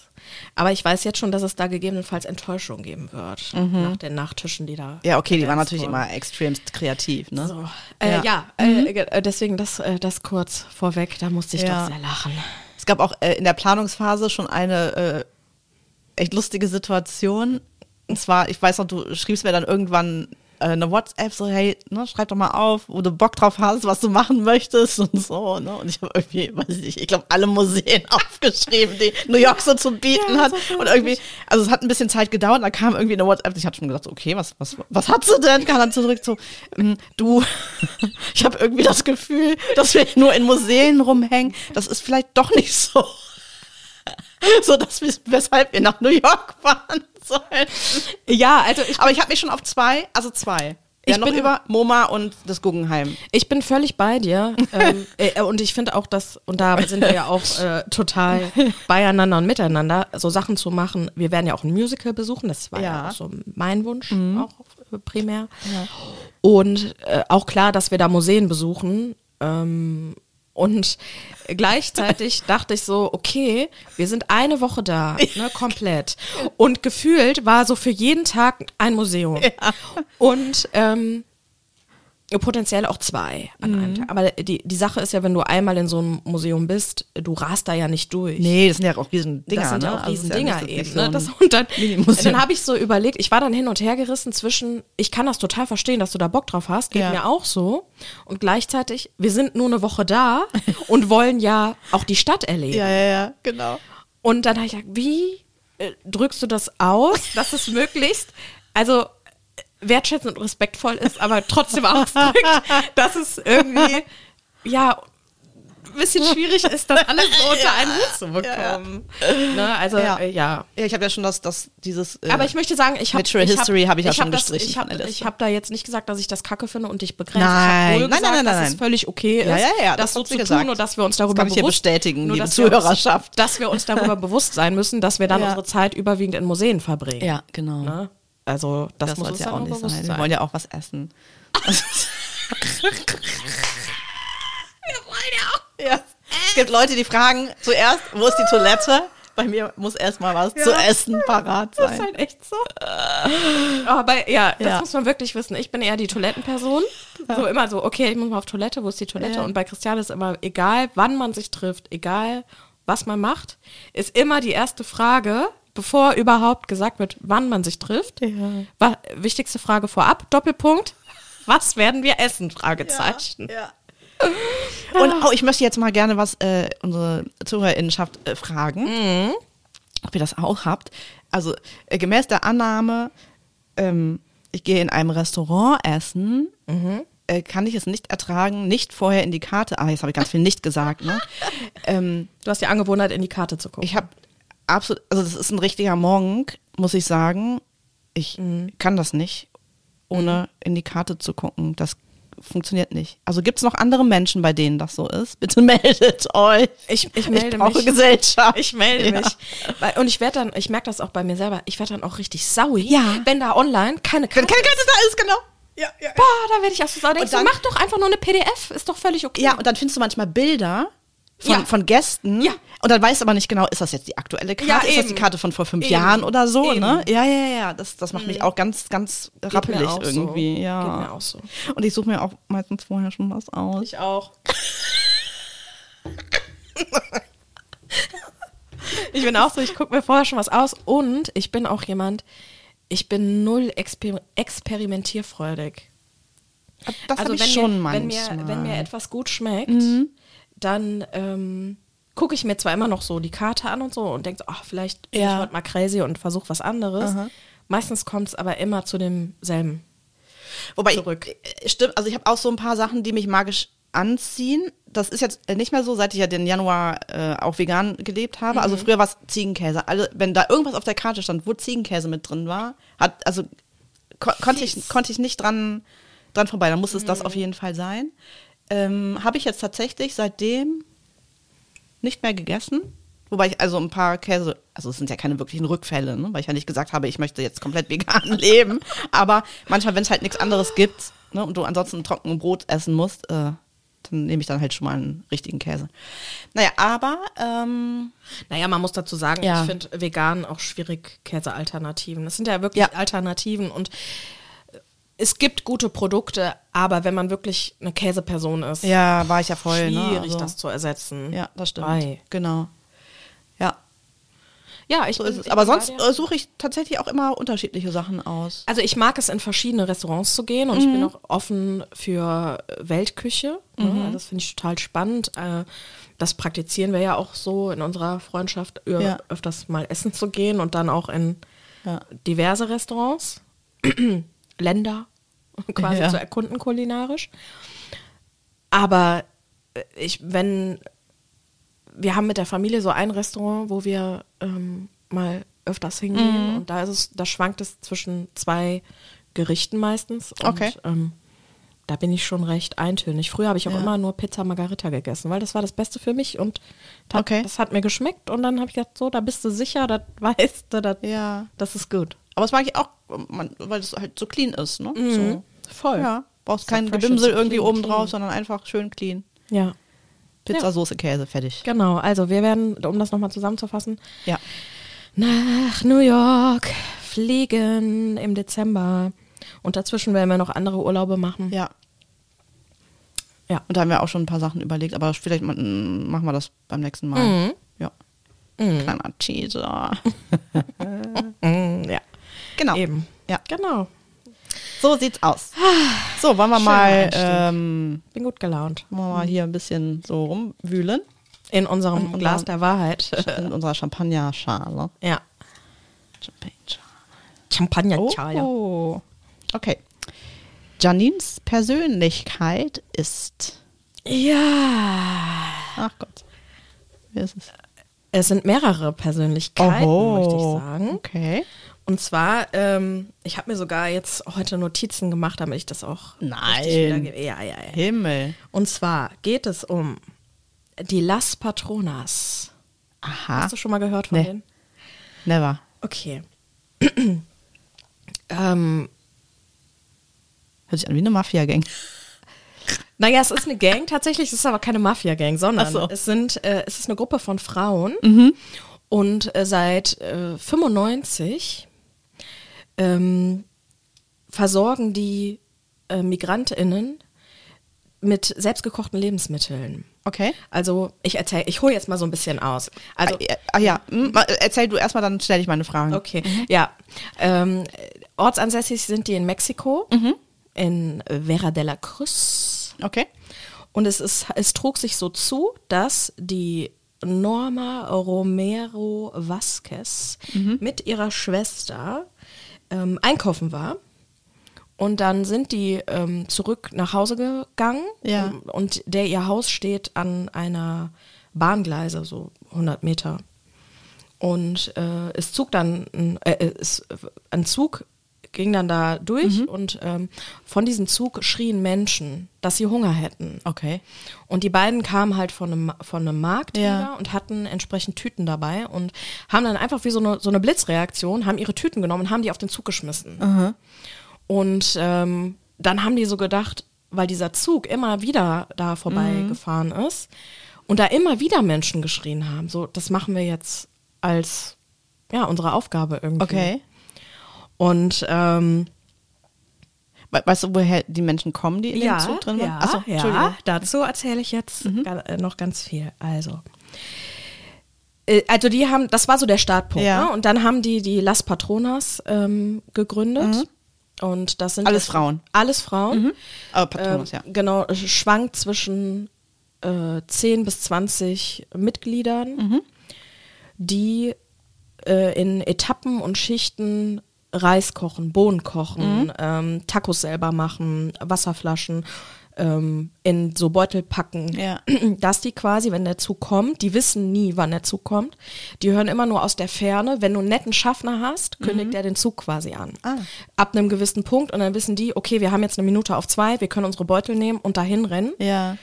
Aber ich weiß jetzt schon, dass es da gegebenenfalls Enttäuschung geben wird. Nach den Nachtischen, die da. Mhm. Ja, okay, die waren natürlich wurden. immer extremst kreativ, ne? So. Äh, ja, Ja. Äh, äh, deswegen das, äh, das kurz vorweg, da musste ich Ja. doch sehr lachen. Es gab auch äh, in der Planungsphase schon eine äh, echt lustige Situation. Und zwar, ich weiß noch, du schriebst mir dann irgendwann eine WhatsApp so, hey, ne, schreib doch mal auf, wo du Bock drauf hast, was du machen möchtest und so. Ne? Und ich habe irgendwie, weiß ich nicht, ich glaube, alle Museen aufgeschrieben, die New York so zu bieten Ja, hat. und irgendwie, also es hat ein bisschen Zeit gedauert, da kam irgendwie eine WhatsApp, ich hatte schon gedacht, okay, was, was, was hat sie denn? Kam dann zurück so, ähm, du, ich habe irgendwie das Gefühl, dass wir nur in Museen rumhängen. Das ist vielleicht doch nicht so. So, dass wir, weshalb wir nach New York fahren sollen. Ja, also ich, Aber ich habe mich schon auf zwei, also zwei. Ja, Ich noch bin- über MoMA und das Guggenheim. ich bin völlig bei dir. ähm, äh, und ich finde auch, dass, und da sind wir ja auch äh, total beieinander und miteinander, so Sachen zu machen. Wir werden ja auch ein Musical besuchen, das war ja, Ja. Mhm. auch so mein Wunsch, auch äh, primär. Und äh, auch klar, dass wir da Museen besuchen. Ähm, und gleichzeitig dachte ich so, okay, wir sind eine Woche da, ne, komplett. Und gefühlt war so für jeden Tag ein Museum. Und ähm, Potenziell auch zwei an Mhm. einem Tag. Aber die, die Sache ist ja, wenn du einmal in so einem Museum bist, du rast da ja nicht durch. Nee, das sind ja auch riesen Dinger, das sind ja ne? auch Also es riesen ja Dinger ist eben. Ne? so Das, und dann, Mini-Museum. dann habe ich so überlegt, ich war dann hin und her gerissen zwischen, ich kann das total verstehen, dass du da Bock drauf hast, geht Ja. mir auch so. Und gleichzeitig, wir sind nur eine Woche da und wollen ja auch die Stadt erleben. Ja, ja, ja, genau. Und dann habe ich gedacht, wie äh, drückst du das aus, dass es möglichst, also wertschätzend und respektvoll ist, aber trotzdem ausdrückt, dass es irgendwie, ja, ein bisschen schwierig ist, das alles so unter einen Hut zu bekommen. Ne, also, Ja. äh, ja. Ja, ich habe ja schon das, das dieses. Äh, Aber ich möchte sagen, ich habe Natural History habe ich ja schon das, gestrichen Ich habe ich hab da jetzt nicht gesagt, dass ich das kacke finde und dich begrenze. Nein. ich wohl Nein, gesagt, nein, nein, dass es völlig okay ist, Ja, ja, ja, das das so zu sie tun gesagt. und dass wir uns darüber kann ich bewusst bestätigen, nur, liebe dass wir uns- Zuhörerschaft. dass wir uns darüber bewusst sein müssen, dass wir dann Ja. unsere Zeit überwiegend in Museen verbringen. ja, genau. Ne? Also das, Das muss soll uns ja auch nicht sein. sein. Wir wollen ja auch was essen. Wir wollen ja auch. Ja. Es gibt Leute, die fragen zuerst, wo ist die Toilette? Bei mir muss erstmal was zu essen parat Das ist sein. halt echt so. Aber ja, das Ja. muss man wirklich wissen. Ich bin eher die Toilettenperson. So immer so, okay, ich muss mal auf Toilette, wo ist die Toilette? Ja. Und bei Christiane ist immer, egal wann man sich trifft, egal was man macht, ist immer die erste Frage, bevor überhaupt gesagt wird, wann man sich trifft. Ja. Wichtigste Frage vorab, Doppelpunkt. Was werden wir essen? Fragezeichen. Ja. Und oh, ich möchte jetzt mal gerne was äh, unsere Zuhörerinnenschaft äh, fragen, Mhm. ob ihr das auch habt. Also äh, gemäß der Annahme, ähm, ich gehe in einem Restaurant essen, Mhm. äh, kann ich es nicht ertragen, nicht vorher in die Karte. Ah, jetzt habe ich ganz viel nicht gesagt. Ne? ähm, Du hast die Angewohnheit, in die Karte zu gucken. ich habe absolut, also das ist ein richtiger Monk, muss ich sagen. Ich Mhm. kann das nicht, ohne in die Karte zu gucken. Das funktioniert nicht. Also gibt es noch andere Menschen, bei denen das so ist? Bitte meldet euch. Ich- ich melde brauche mich. Gesellschaft. Ich melde Ja. mich. Weil- Und ich werde dann, ich merke das auch bei mir selber, ich werde dann auch richtig saui, Ja. wenn da online keine Wenn Karte keine Karte da ist, genau. Ja, ja, Boah, da werde ich auch so sauer. Denkst du, dann- mach doch einfach nur eine PDF, ist doch völlig okay. ja, und dann findest du manchmal Bilder von, Ja. von Gästen. Ja. Und dann weißt du aber nicht genau, ist das jetzt die aktuelle Karte? Ja, ist das die. Karte von vor fünf Eben. Jahren oder so? Eben. Mhm. Ne? Ja, ja, ja. Das, das macht mich auch ganz, ganz Geht rappelig irgendwie. So. Ja. Geht mir auch so. Und ich suche mir auch meistens vorher schon was aus. Ich auch. ich bin auch so, ich gucke mir vorher schon was aus und ich bin auch jemand, ich bin null exper experimentierfreudig. Das also habe ich wenn schon mir, manchmal. wenn mir, wenn mir etwas gut schmeckt, Mhm. Dann ähm, gucke ich mir zwar immer noch so die Karte an und so und denke so, ach, vielleicht bin Ja. ich heute mal crazy und versuche was anderes. Aha. Meistens kommt es aber immer zu demselben. Wobei zurück. Ich, äh, stimmt, also ich habe auch so ein paar Sachen, die mich magisch anziehen. Das ist jetzt äh, nicht mehr so, seit ich ja den Januar äh, auch vegan gelebt habe. Mhm. Also früher war es Ziegenkäse. Also wenn da irgendwas auf der Karte stand, wo Ziegenkäse mit drin war, hat also ko konnte ich konnte ich nicht dran dran vorbei. Dann muss es Mhm. das auf jeden Fall sein. Ähm, habe ich jetzt tatsächlich seitdem nicht mehr gegessen. Wobei ich also ein paar Käse, also es sind ja keine wirklichen Rückfälle, ne? weil ich ja nicht gesagt habe, ich möchte jetzt komplett vegan leben. Aber manchmal, wenn es halt nichts anderes gibt ne, und du ansonsten trockenen Brot essen musst, äh, dann nehme ich dann halt schon mal einen richtigen Käse. Naja, aber ähm, Naja, man muss dazu sagen, Ja. ich finde vegan auch schwierig Käsealternativen. Das sind ja wirklich Ja. Alternativen und es gibt gute Produkte, aber wenn man wirklich eine Käseperson ist, ja, war ich ja voll. schwierig, ne? also, das zu ersetzen. Ja, das stimmt. Ei. Genau. Ja, Ja, ich so bin, ich Aber sonst äh, suche ich tatsächlich auch immer unterschiedliche Sachen aus. Also ich mag es, in verschiedene Restaurants zu gehen und ich bin auch offen für Weltküche. Ne? Also das finde ich total spannend. Äh, Das praktizieren wir ja auch so in unserer Freundschaft, Ja. öfters mal essen zu gehen und dann auch in Ja. diverse Restaurants, Länder quasi Ja. zu erkunden kulinarisch. Aber äh, ich, wenn wir haben mit der Familie so ein Restaurant, wo wir ähm, mal öfters hingehen und da ist es, da schwankt es zwischen zwei Gerichten meistens. Und, Okay. Ähm, da bin ich schon recht eintönig. Früher habe ich auch Ja. immer nur Pizza Margarita gegessen, weil das war das Beste für mich und das, Okay. das hat mir geschmeckt und dann habe ich gedacht, so, da bist du sicher, das weißt du, das, Ja. das ist gut. Aber das mag ich auch, weil es halt so clean ist, ne? So. Mhm. Voll. Ja. Brauchst So kein fresh Gebimsel irgendwie clean, oben drauf, sondern einfach schön clean. Ja. Pizza, Ja. Soße, Käse, fertig. Genau, also wir werden, um das nochmal zusammenzufassen, Ja. nach New York fliegen im Dezember. Und dazwischen werden wir noch andere Urlaube machen. Ja. Ja. Und da haben wir auch schon ein paar Sachen überlegt, aber vielleicht machen wir das beim nächsten Mal. Mhm. Ja. Kleiner Teaser. Mm, ja. Genau. Eben. Ja. Genau. So sieht's aus. So, wollen wir Schöner mal, ähm, Bin gut gelaunt. wollen wir mal hier ein bisschen so rumwühlen In unserem unserem- Glas der Wahrheit. in unserer Champagnerschale. ja. Champagner. Champagner Oh. Okay. Janines Persönlichkeit ist. Ja. Ach Gott. Wer ist es? Es sind mehrere Persönlichkeiten, möchte ich sagen. Okay. Und zwar, ähm, ich habe mir sogar jetzt heute Notizen gemacht, damit ich das auch Nein. wiedergebe. Ja, ja, ja. Himmel. Und zwar geht es um die Las Patronas. Aha. Hast du schon mal gehört von Nee. denen? Never. Okay. ähm, Hört sich an wie eine Mafia-Gang. naja, es ist eine Gang tatsächlich, es ist aber keine Mafia-Gang, sondern so. es, sind, äh, es ist eine Gruppe von Frauen. Und äh, seit äh, 95 ähm, versorgen die äh, MigrantInnen mit selbstgekochten Lebensmitteln. Okay. Also ich erzähle, ich hole jetzt mal so ein bisschen aus. Also ah, ah, ja, hm, ma- erzähl du erstmal, dann stelle ich meine Fragen. Okay, ja. Ähm, ortsansässig sind die in Mexiko, in Vera de la Cruz. Okay. Und es, ist, es trug sich so zu, dass die Norma Romero Vasquez mit ihrer Schwester ähm, einkaufen war. Und dann sind die ähm, zurück nach Hause gegangen. Ja. Und, und der ihr Haus steht an einer Bahngleise, so 100 Meter. Und äh, es zog dann, ein- äh, es, ein Zug ging dann da durch und ähm, von diesem Zug schrien Menschen, dass sie Hunger hätten. Okay. Und die beiden kamen halt von einem, von einem Markt Ja. und hatten entsprechend Tüten dabei und haben dann einfach wie so eine, so eine Blitzreaktion, haben ihre Tüten genommen und haben die auf den Zug geschmissen. Und ähm, dann haben die so gedacht, weil dieser Zug immer wieder da vorbeigefahren ist und da immer wieder Menschen geschrien haben, so, das machen wir jetzt als, ja, unsere Aufgabe irgendwie. Okay. Und ähm, We weißt du, woher die Menschen kommen, die in ja, dem Zug drin waren? ja, Achso, ja, dazu erzähle ich jetzt ga- äh, noch ganz viel. Also, äh, also die haben, das war so der Startpunkt. Ja. Ne? Und dann haben die die Las Patronas ähm, gegründet. Und das sind Alles jetzt- Frauen. Alles Frauen. Aber Patronus, Ähm, ja. Genau, schwankt zwischen äh, 10 bis 20 Mitgliedern, Mhm. die äh, in Etappen und Schichten Reis kochen, Bohnen kochen, Mhm. ähm, Tacos selber machen, Wasserflaschen ähm, in so Beutel packen. Ja. Dass die quasi, wenn der Zug kommt, die wissen nie, wann der Zug kommt. Die hören immer nur aus der Ferne. Wenn du einen netten Schaffner hast, kündigt er den Zug quasi an. Mhm. Ah. Ab einem gewissen Punkt und dann wissen die, okay, wir haben jetzt eine Minute auf zwei, wir können unsere Beutel nehmen und dahin rennen. Ja.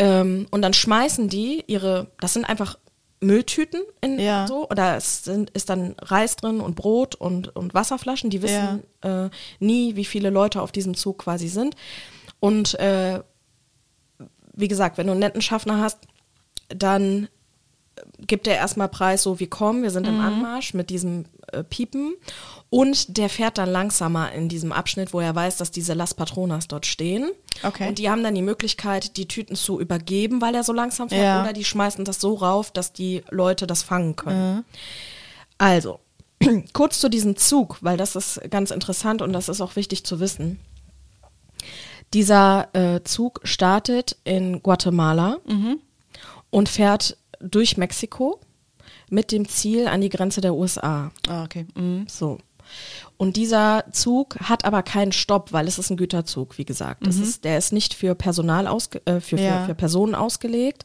Ähm, und dann schmeißen die ihre, das sind einfach Mülltüten in Ja. so, oder es sind, ist dann Reis drin und Brot und, und Wasserflaschen. Die wissen äh, nie, wie viele Leute auf diesem Zug quasi sind. Und äh, wie gesagt, wenn du einen netten Schaffner hast, dann gibt er erstmal Preis, so wir kommen, wir sind Mhm. im Anmarsch mit diesem äh, Piepen. Und der fährt dann langsamer in diesem Abschnitt, wo er weiß, dass diese Las Patronas dort stehen. Okay. Und die haben dann die Möglichkeit, die Tüten zu übergeben, weil er so langsam fährt, Ja. oder die schmeißen das so rauf, dass die Leute das fangen können. Also, kurz zu diesem Zug, weil das ist ganz interessant und das ist auch wichtig zu wissen. Dieser äh, Zug startet in Guatemala und fährt durch Mexiko mit dem Ziel an die Grenze der USA. Ah, okay. Mhm. So. Und dieser Zug hat aber keinen Stopp, weil es ist ein Güterzug, wie gesagt. Das ist, der ist nicht für Personal ausge, äh, für, Ja. für, für Personen ausgelegt,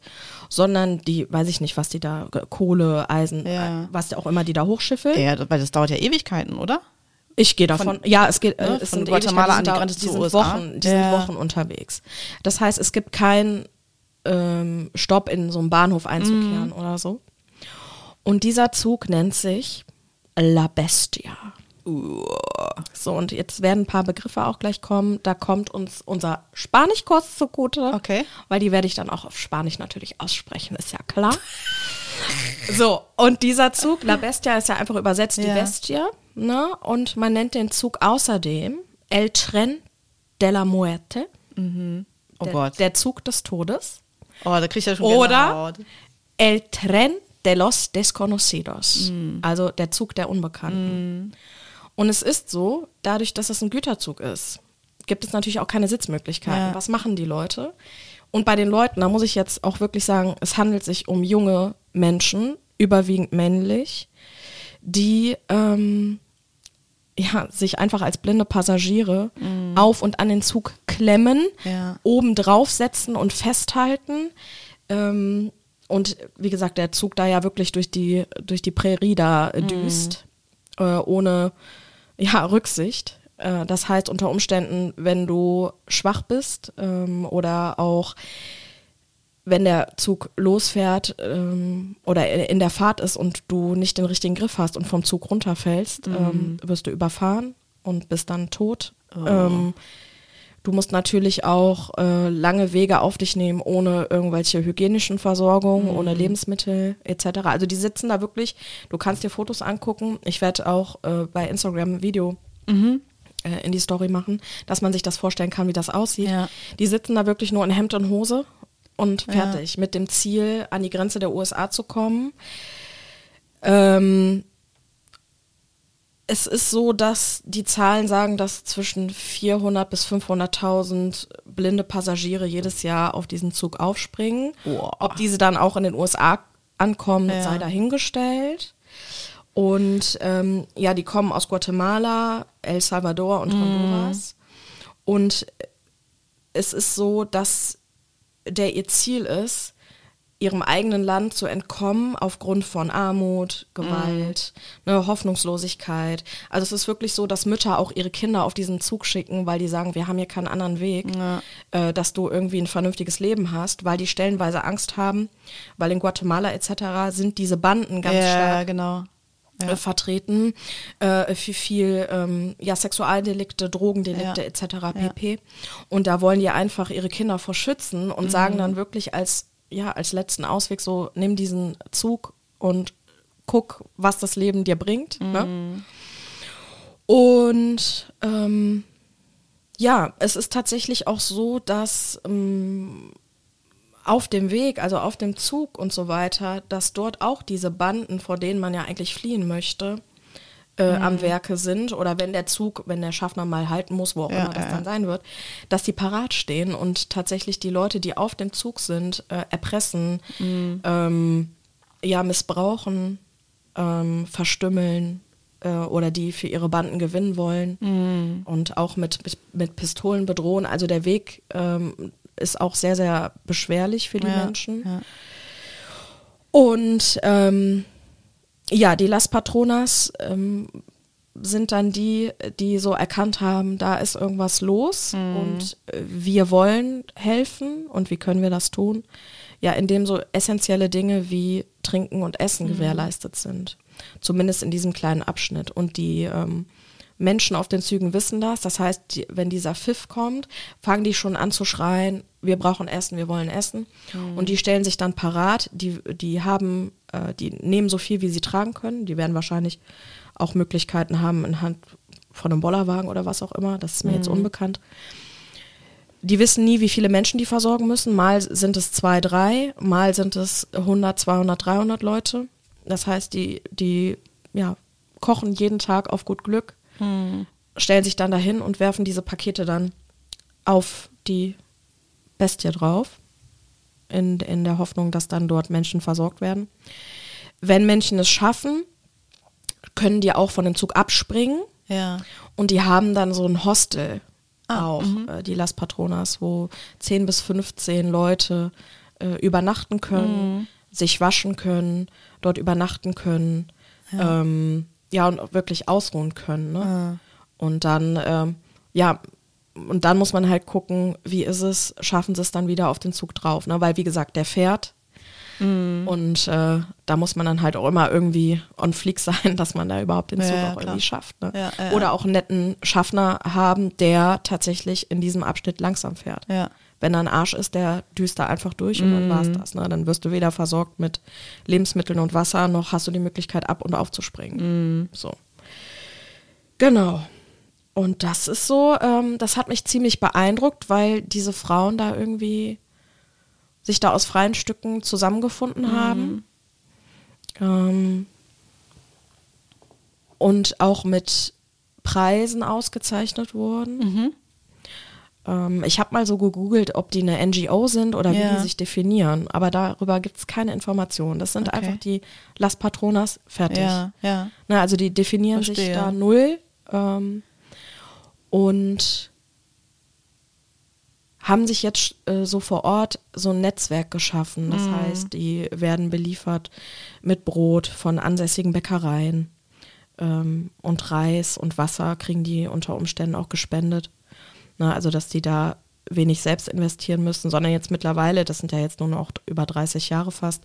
sondern die, weiß ich nicht, was die da, Kohle, Eisen, Ja. äh, was auch immer die da hochschiffeln. Ja, weil das dauert ja Ewigkeiten, oder? Ich gehe davon, ja, es geht, äh, ne, es von sind Guatemala an die Grenze zu sind USA. Wochen, die sind Ja. Wochen unterwegs. Das heißt, es gibt keinen ähm, Stopp in so einem Bahnhof einzukehren Mhm. oder so. Und dieser Zug nennt sich La Bestia. So, und jetzt werden ein paar Begriffe auch gleich kommen. Da kommt uns unser Spanischkurs zugute. Okay. Weil die werde ich dann auch auf Spanisch natürlich aussprechen, ist ja klar. so, und dieser Zug, La Bestia, ist ja einfach übersetzt die Ja. Bestie. Ne? Und man nennt den Zug außerdem El Tren de la Muerte. Oh der, Gott. der Zug des Todes. Oh, da krieg ich ja schon Oder. El Tren de los Desconocidos. Also der Zug der Unbekannten. Und es ist so, dadurch, dass es ein Güterzug ist, gibt es natürlich auch keine Sitzmöglichkeiten. Ja. Was machen die Leute? Und bei den Leuten, da muss ich jetzt auch wirklich sagen, es handelt sich um junge Menschen, überwiegend männlich, die ähm, ja, sich einfach als blinde Passagiere auf und an den Zug klemmen, Ja. oben draufsetzen und festhalten. Ähm, und wie gesagt, der Zug da ja wirklich durch die, durch die Prärie da äh, düst, äh, ohne ja, Rücksicht. Äh, das heißt, unter Umständen, wenn du schwach bist ähm, oder auch wenn der Zug losfährt ähm, oder in der Fahrt ist und du nicht den richtigen Griff hast und vom Zug runterfällst, ähm, wirst du überfahren und bist dann tot. Ähm, du musst natürlich auch äh, lange Wege auf dich nehmen, ohne irgendwelche hygienischen Versorgung, ohne Lebensmittel etc. Also die sitzen da wirklich, du kannst dir Fotos angucken. Ich werde auch äh, bei Instagram ein Video äh, in die Story machen, dass man sich das vorstellen kann, wie das aussieht. Ja. Die sitzen da wirklich nur in Hemd und Hose und fertig, mit dem Ziel, an die Grenze der USA zu kommen. Ähm, es ist so, dass die Zahlen sagen, dass zwischen 400 bis 500.000 blinde Passagiere jedes Jahr auf diesen Zug aufspringen. Boah. Ob diese dann auch in den USA ankommen, Ja. sei dahingestellt. Und ähm, ja, die kommen aus Guatemala, El Salvador und Honduras. Und es ist so, dass der ihr Ziel ist, ihrem eigenen Land zu entkommen aufgrund von Armut, Gewalt, ne, Hoffnungslosigkeit. Also es ist wirklich so, dass Mütter auch ihre Kinder auf diesen Zug schicken, weil die sagen, wir haben hier keinen anderen Weg, äh, dass du irgendwie ein vernünftiges Leben hast, weil die stellenweise Angst haben, weil in Guatemala etc. sind diese Banden ganz ja, stark genau. äh, vertreten, äh, viel, viel ähm, ja, Sexualdelikte, Drogendelikte Ja. etc. pp. Und da wollen die einfach ihre Kinder vor schützen und sagen dann wirklich als, ja, als letzten Ausweg so, nimm diesen Zug und guck, was das Leben dir bringt. Ne? Und ähm, ja, es ist tatsächlich auch so, dass ähm, auf dem Weg, also auf dem Zug und so weiter, dass dort auch diese Banden, vor denen man ja eigentlich fliehen möchte, äh, am Werke sind oder wenn der Zug, wenn der Schaffner mal halten muss, wo auch Ja, immer das ja, dann sein wird, dass die parat stehen und tatsächlich die Leute, die auf dem Zug sind, äh, erpressen, ähm, ja, missbrauchen, ähm, verstümmeln äh, oder die für ihre Banden gewinnen wollen und auch mit, mit, Pistolen bedrohen. Also der Weg ähm, ist auch sehr, sehr beschwerlich für die Ja, Menschen. Und ähm, ja, die Las Patronas ähm, sind dann die, die so erkannt haben, da ist irgendwas los und äh, wir wollen helfen und wie können wir das tun? Ja, indem so essentielle Dinge wie Trinken und Essen gewährleistet sind. Zumindest in diesem kleinen Abschnitt. Und die ähm, Menschen auf den Zügen wissen das. Das heißt, die, wenn dieser Pfiff kommt, fangen die schon an zu schreien, wir brauchen Essen, wir wollen Essen. Und die stellen sich dann parat, die, die haben, äh, die nehmen so viel, wie sie tragen können. Die werden wahrscheinlich auch Möglichkeiten haben in Hand von einem Bollerwagen oder was auch immer. Das ist mir jetzt unbekannt. Die wissen nie, wie viele Menschen die versorgen müssen. Mal sind es zwei, drei, mal sind es 100, 200, 300 Leute. Das heißt, die, die ja, kochen jeden Tag auf gut Glück, stellen sich dann dahin und werfen diese Pakete dann auf die Bestie drauf, in, in der Hoffnung, dass dann dort Menschen versorgt werden. Wenn Menschen es schaffen, können die auch von dem Zug abspringen Ja. und die haben dann so ein Hostel Ah, auch, äh, die Las Patronas, wo 10 bis 15 Leute äh, übernachten können, Mhm. sich waschen können, dort übernachten können, ja, ähm, ja und wirklich ausruhen können. Ne? Ah. Und dann, ähm, ja, und dann muss man halt gucken, wie ist es, schaffen sie es dann wieder auf den Zug drauf, ne? Weil wie gesagt, der fährt. Mhm. Und äh, da muss man dann halt auch immer irgendwie on fleek sein, dass man da überhaupt den Zug ja, auch klar. irgendwie schafft. Ne? Ja, ja, Oder auch einen netten Schaffner haben, der tatsächlich in diesem Abschnitt langsam fährt. Wenn da ein Arsch ist, der düst da einfach durch und dann war's das. Ne? Dann wirst du weder versorgt mit Lebensmitteln und Wasser, noch hast du die Möglichkeit ab- und aufzuspringen. So. Genau. Und das ist so, ähm, das hat mich ziemlich beeindruckt, weil diese Frauen da irgendwie sich da aus freien Stücken zusammengefunden haben. Ähm, und auch mit Preisen ausgezeichnet wurden. Ähm, ich habe mal so gegoogelt, ob die eine NGO sind oder wie Ja. die sich definieren, aber darüber gibt es keine Informationen. Das sind Okay. einfach die Las Patronas fertig. Ja, ja. Ne, also die definieren sich Verstehe. da null ähm, und haben sich jetzt äh, so vor Ort so ein Netzwerk geschaffen. Das Mhm. heißt, die werden beliefert mit Brot von ansässigen Bäckereien ähm, und Reis und Wasser kriegen die unter Umständen auch gespendet. Na, also dass die da wenig selbst investieren müssen, sondern jetzt mittlerweile, das sind ja jetzt nur noch über 30 Jahre fast,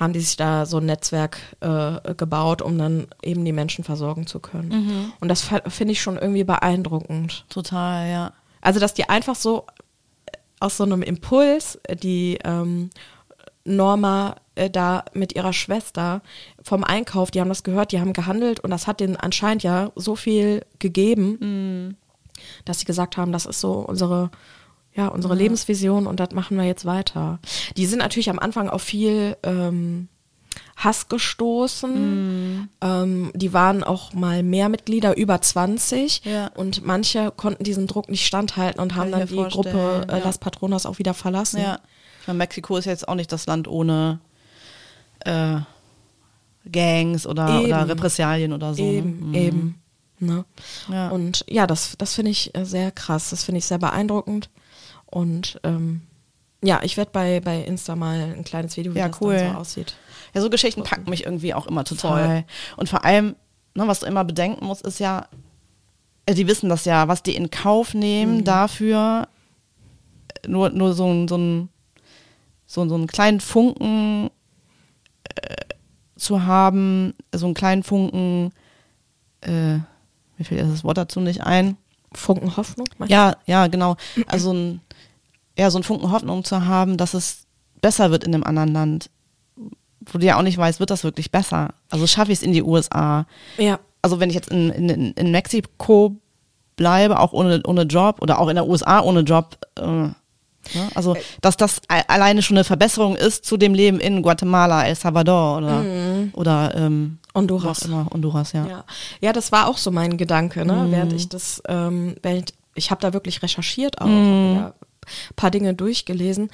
haben die sich da so ein Netzwerk äh, gebaut, um dann eben die Menschen versorgen zu können. Und das finde ich schon irgendwie beeindruckend. Total, ja. Also, dass die einfach so äh, aus so einem Impuls, äh, die ähm, Norma äh, da mit ihrer Schwester vom Einkauf, die haben das gehört, die haben gehandelt und das hat denen anscheinend ja so viel gegeben, dass sie gesagt haben, das ist so unsere, ja, unsere Lebensvision und das machen wir jetzt weiter. Die sind natürlich am Anfang auf viel ähm, Hass gestoßen. Ähm, die waren auch mal mehr Mitglieder, über 20. Ja. Und manche konnten diesem Druck nicht standhalten und haben ich dann die Gruppe äh, ja. Las Patronas auch wieder verlassen. Ja. Meine, Mexiko ist jetzt auch nicht das Land ohne äh, Gangs oder, oder Repressalien oder so. Eben, ne? eben. Ne? Ja. Und ja, das, das finde ich äh, sehr krass. Das finde ich sehr beeindruckend. Und ähm, ja, ich werde bei, bei Insta mal ein kleines Video, wie Ja, das cool. dann so aussieht. Ja, so Geschichten packen mich irgendwie auch immer total. Voll. Und vor allem, ne, was du immer bedenken musst, ist ja, äh, die wissen das ja, was die in Kauf nehmen Mhm. dafür, nur, nur so, ein- so, ein, so, so einen kleinen Funken äh, zu haben, so einen kleinen Funken, äh, mir fällt jetzt das Wort dazu nicht ein. Funken Hoffnung? Ja, ja, genau. Also ein, ja, so einen Funken Hoffnung zu haben, dass es besser wird in einem anderen Land, wo du ja auch nicht weißt, wird das wirklich besser? Also schaffe ich es in die USA? Ja, Also wenn ich jetzt in, in, in Mexiko bleibe, auch ohne, ohne Job oder auch in der USA ohne Job, äh, ne? also dass das alleine schon eine Verbesserung ist zu dem Leben in Guatemala, El Salvador oder, oder ähm, Honduras. immer, Honduras, ja. Ja. ja, das war auch so mein Gedanke, ne? während ich das, ähm, während ich habe da wirklich recherchiert auch, ein paar Dinge durchgelesen,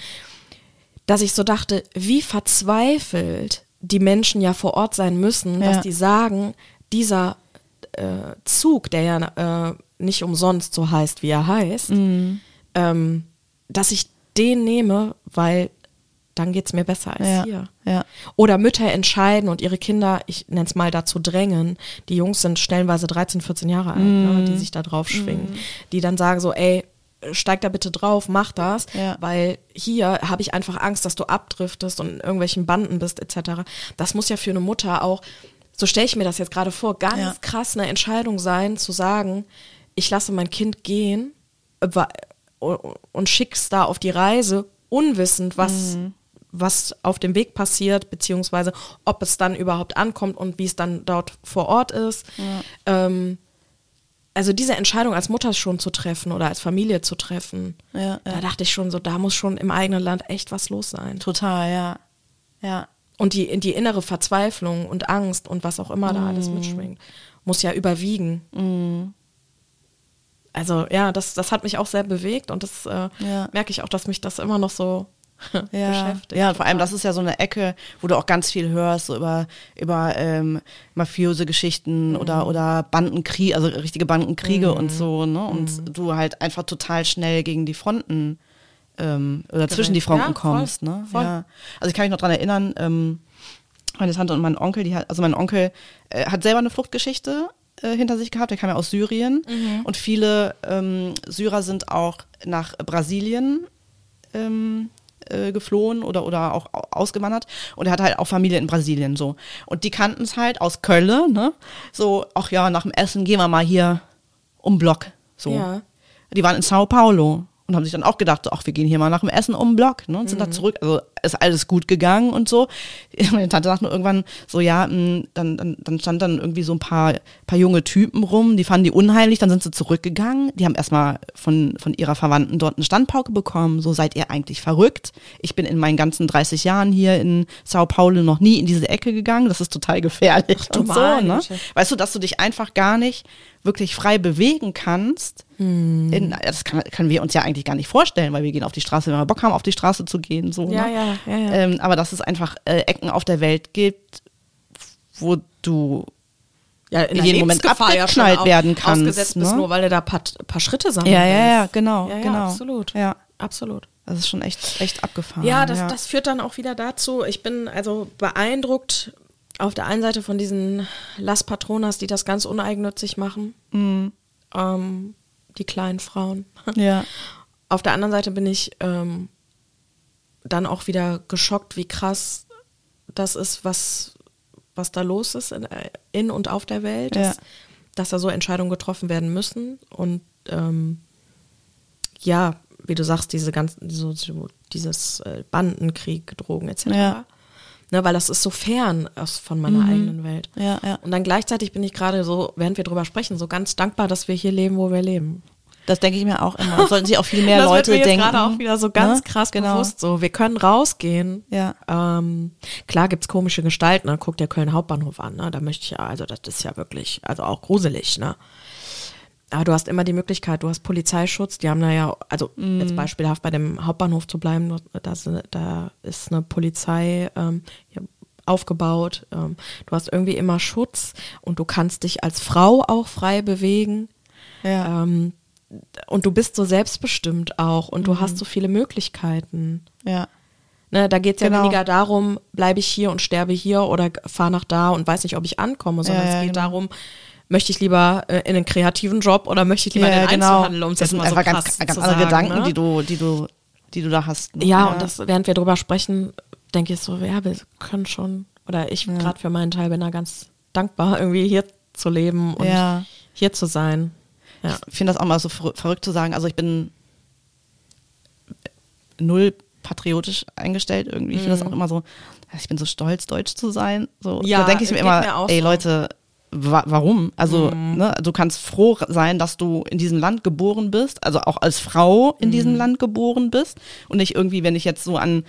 dass ich so dachte, wie verzweifelt die Menschen ja vor Ort sein müssen, Ja. dass die sagen, dieser äh, Zug, der ja äh, nicht umsonst so heißt, wie er heißt, ähm, dass ich den nehme, weil dann geht's mir besser als Ja, hier. ja. Oder Mütter entscheiden und ihre Kinder, ich nenne es mal dazu drängen. Die Jungs sind stellenweise 13, 14 Jahre alt, ne, die sich da drauf schwingen. Die dann sagen so, ey, steig da bitte drauf, mach das, Ja. weil hier habe ich einfach Angst, dass du abdriftest und in irgendwelchen Banden bist etc. Das muss ja für eine Mutter auch, so stelle ich mir das jetzt gerade vor, ganz Ja. krass eine Entscheidung sein, zu sagen, ich lasse mein Kind gehen und schick's da auf die Reise, unwissend, was, was auf dem Weg passiert, beziehungsweise ob es dann überhaupt ankommt und wie es dann dort vor Ort ist. Ähm, also diese Entscheidung als Mutter schon zu treffen oder als Familie zu treffen, Ja, da ja. dachte ich schon so, da muss schon im eigenen Land echt was los sein. Total, ja. Ja. Und die, die innere Verzweiflung und Angst und was auch immer da alles mitschwingt, muss ja überwiegen. Also ja, das, das hat mich auch sehr bewegt und das äh, Ja. merke ich auch, dass mich das immer noch so ja. beschäftigt. Ja, und vor allem, das ist ja so eine Ecke, wo du auch ganz viel hörst, so über, über ähm, mafiöse Geschichten Mhm. oder, oder Bandenkriege, also richtige Bandenkriege und so, ne? Und Mhm. du halt einfach total schnell gegen die Fronten ähm, oder zwischen die Fronten Ja, voll, kommst, ne? voll. Ja. Also ich kann mich noch dran erinnern, ähm, meine Tante und mein Onkel, die hat, also mein Onkel äh, hat selber eine Fluchtgeschichte äh, hinter sich gehabt, der kam ja aus Syrien Mhm. und viele ähm, Syrer sind auch nach Brasilien ähm, äh, geflohen oder, oder auch au- ausgewandert und er hat halt auch Familie in Brasilien so. Und die kannten es halt aus Köln, ne? So, ach ja, nach dem Essen gehen wir mal hier um Block. So. Ja. Die waren in Sao Paulo und haben sich dann auch gedacht, so, ach, wir gehen hier mal nach dem Essen um Block, ne? Und sind da zurück. Also ist alles gut gegangen und so. Meine Tante sagt nur irgendwann so, ja, mh, dann, dann, dann stand dann irgendwie so ein paar, paar junge Typen rum, die fanden die unheimlich, dann sind sie zurückgegangen. Die haben erstmal von, von ihrer Verwandten dort eine Standpauke bekommen, so seid ihr eigentlich verrückt. Ich bin in meinen ganzen 30 Jahren hier in Sao Paulo noch nie in diese Ecke gegangen, das ist total gefährlich Ach, und so, ne? Weißt du, dass du dich einfach gar nicht wirklich frei bewegen kannst. Hm. In, das kann, können wir uns ja eigentlich gar nicht vorstellen, weil wir gehen auf die Straße, wenn wir Bock haben, auf die Straße zu gehen. So, Ja, ne? ja, ja, ja. Ähm, aber dass es einfach äh, Ecken auf der Welt gibt, wo du ja, in jedem Moment ja abgeknallt werden kannst, Ausgesetzt bist, ne? nur weil du da paar, paar Schritte sammeln Ja, ja, ja, genau, ja, ja, genau. absolut. Ja. Absolut. Das ist schon echt, echt abgefahren. Ja, das, das führt dann auch wieder dazu. Ich bin also beeindruckt auf der einen Seite von diesen Las Patronas, die das ganz uneigennützig machen. Ähm, die kleinen Frauen. Ja. Auf der anderen Seite bin ich ähm, dann auch wieder geschockt, wie krass das ist, was, was da los ist in, in und auf der Welt, Ja. dass, dass da so Entscheidungen getroffen werden müssen. Und ähm, ja, wie du sagst, diese ganzen, so, dieses äh, Bandenkrieg, Drogen etc. Ja. Ne, weil das ist so fern aus, von meiner eigenen Welt. Ja, ja. Und dann gleichzeitig bin ich gerade so, während wir drüber sprechen, so ganz dankbar, dass wir hier leben, wo wir leben. Das denke ich mir auch immer. Das sollten sich auch viel mehr das Leute wird mir jetzt denken. gerade auch wieder so ganz ne? krass genau. bewusst. So, wir können rausgehen. Ja. Ähm, klar gibt's komische Gestalten. Ne? Guck dir Köln Hauptbahnhof an. Ne? Da möchte ich ja, also das ist ja wirklich, also auch gruselig. Ne? Aber du hast immer die Möglichkeit, du hast Polizeischutz. Die haben da ja, also Mhm. jetzt beispielhaft bei dem Hauptbahnhof zu bleiben, da ist, da ist eine Polizei ähm, aufgebaut. Ähm, du hast irgendwie immer Schutz und du kannst dich als Frau auch frei bewegen. Ja. Ähm, und du bist so selbstbestimmt auch und Mhm. du hast so viele Möglichkeiten. ja. Ne, da geht es ja Genau. weniger darum, bleibe ich hier und sterbe hier oder fahre nach da und weiß nicht, ob ich ankomme, sondern Ja, es ja, geht genau. darum, möchte ich lieber äh, in einen kreativen Job oder möchte ich lieber in den Einzelhandel, um es das jetzt sind mal so krass ganz, ganz andere sagen, Gedanken, ne? die du, die du, die du da hast. ne? Ja, und das, während wir drüber sprechen, denke ich so, ja, wir können schon, oder ich gerade für meinen Teil bin da ganz dankbar, irgendwie hier zu leben und Ja. hier zu sein. Ja. Ich finde das auch mal so ver- verrückt zu sagen. Also ich bin null patriotisch eingestellt irgendwie. Ich finde das auch immer so, ich bin so stolz, deutsch zu sein. So, Ja, da denke ich mir immer, mir ey so. Leute, wa warum? Also, ne, du kannst froh sein, dass du in diesem Land geboren bist, also auch als Frau in diesem Land geboren bist und nicht irgendwie, wenn ich jetzt so an,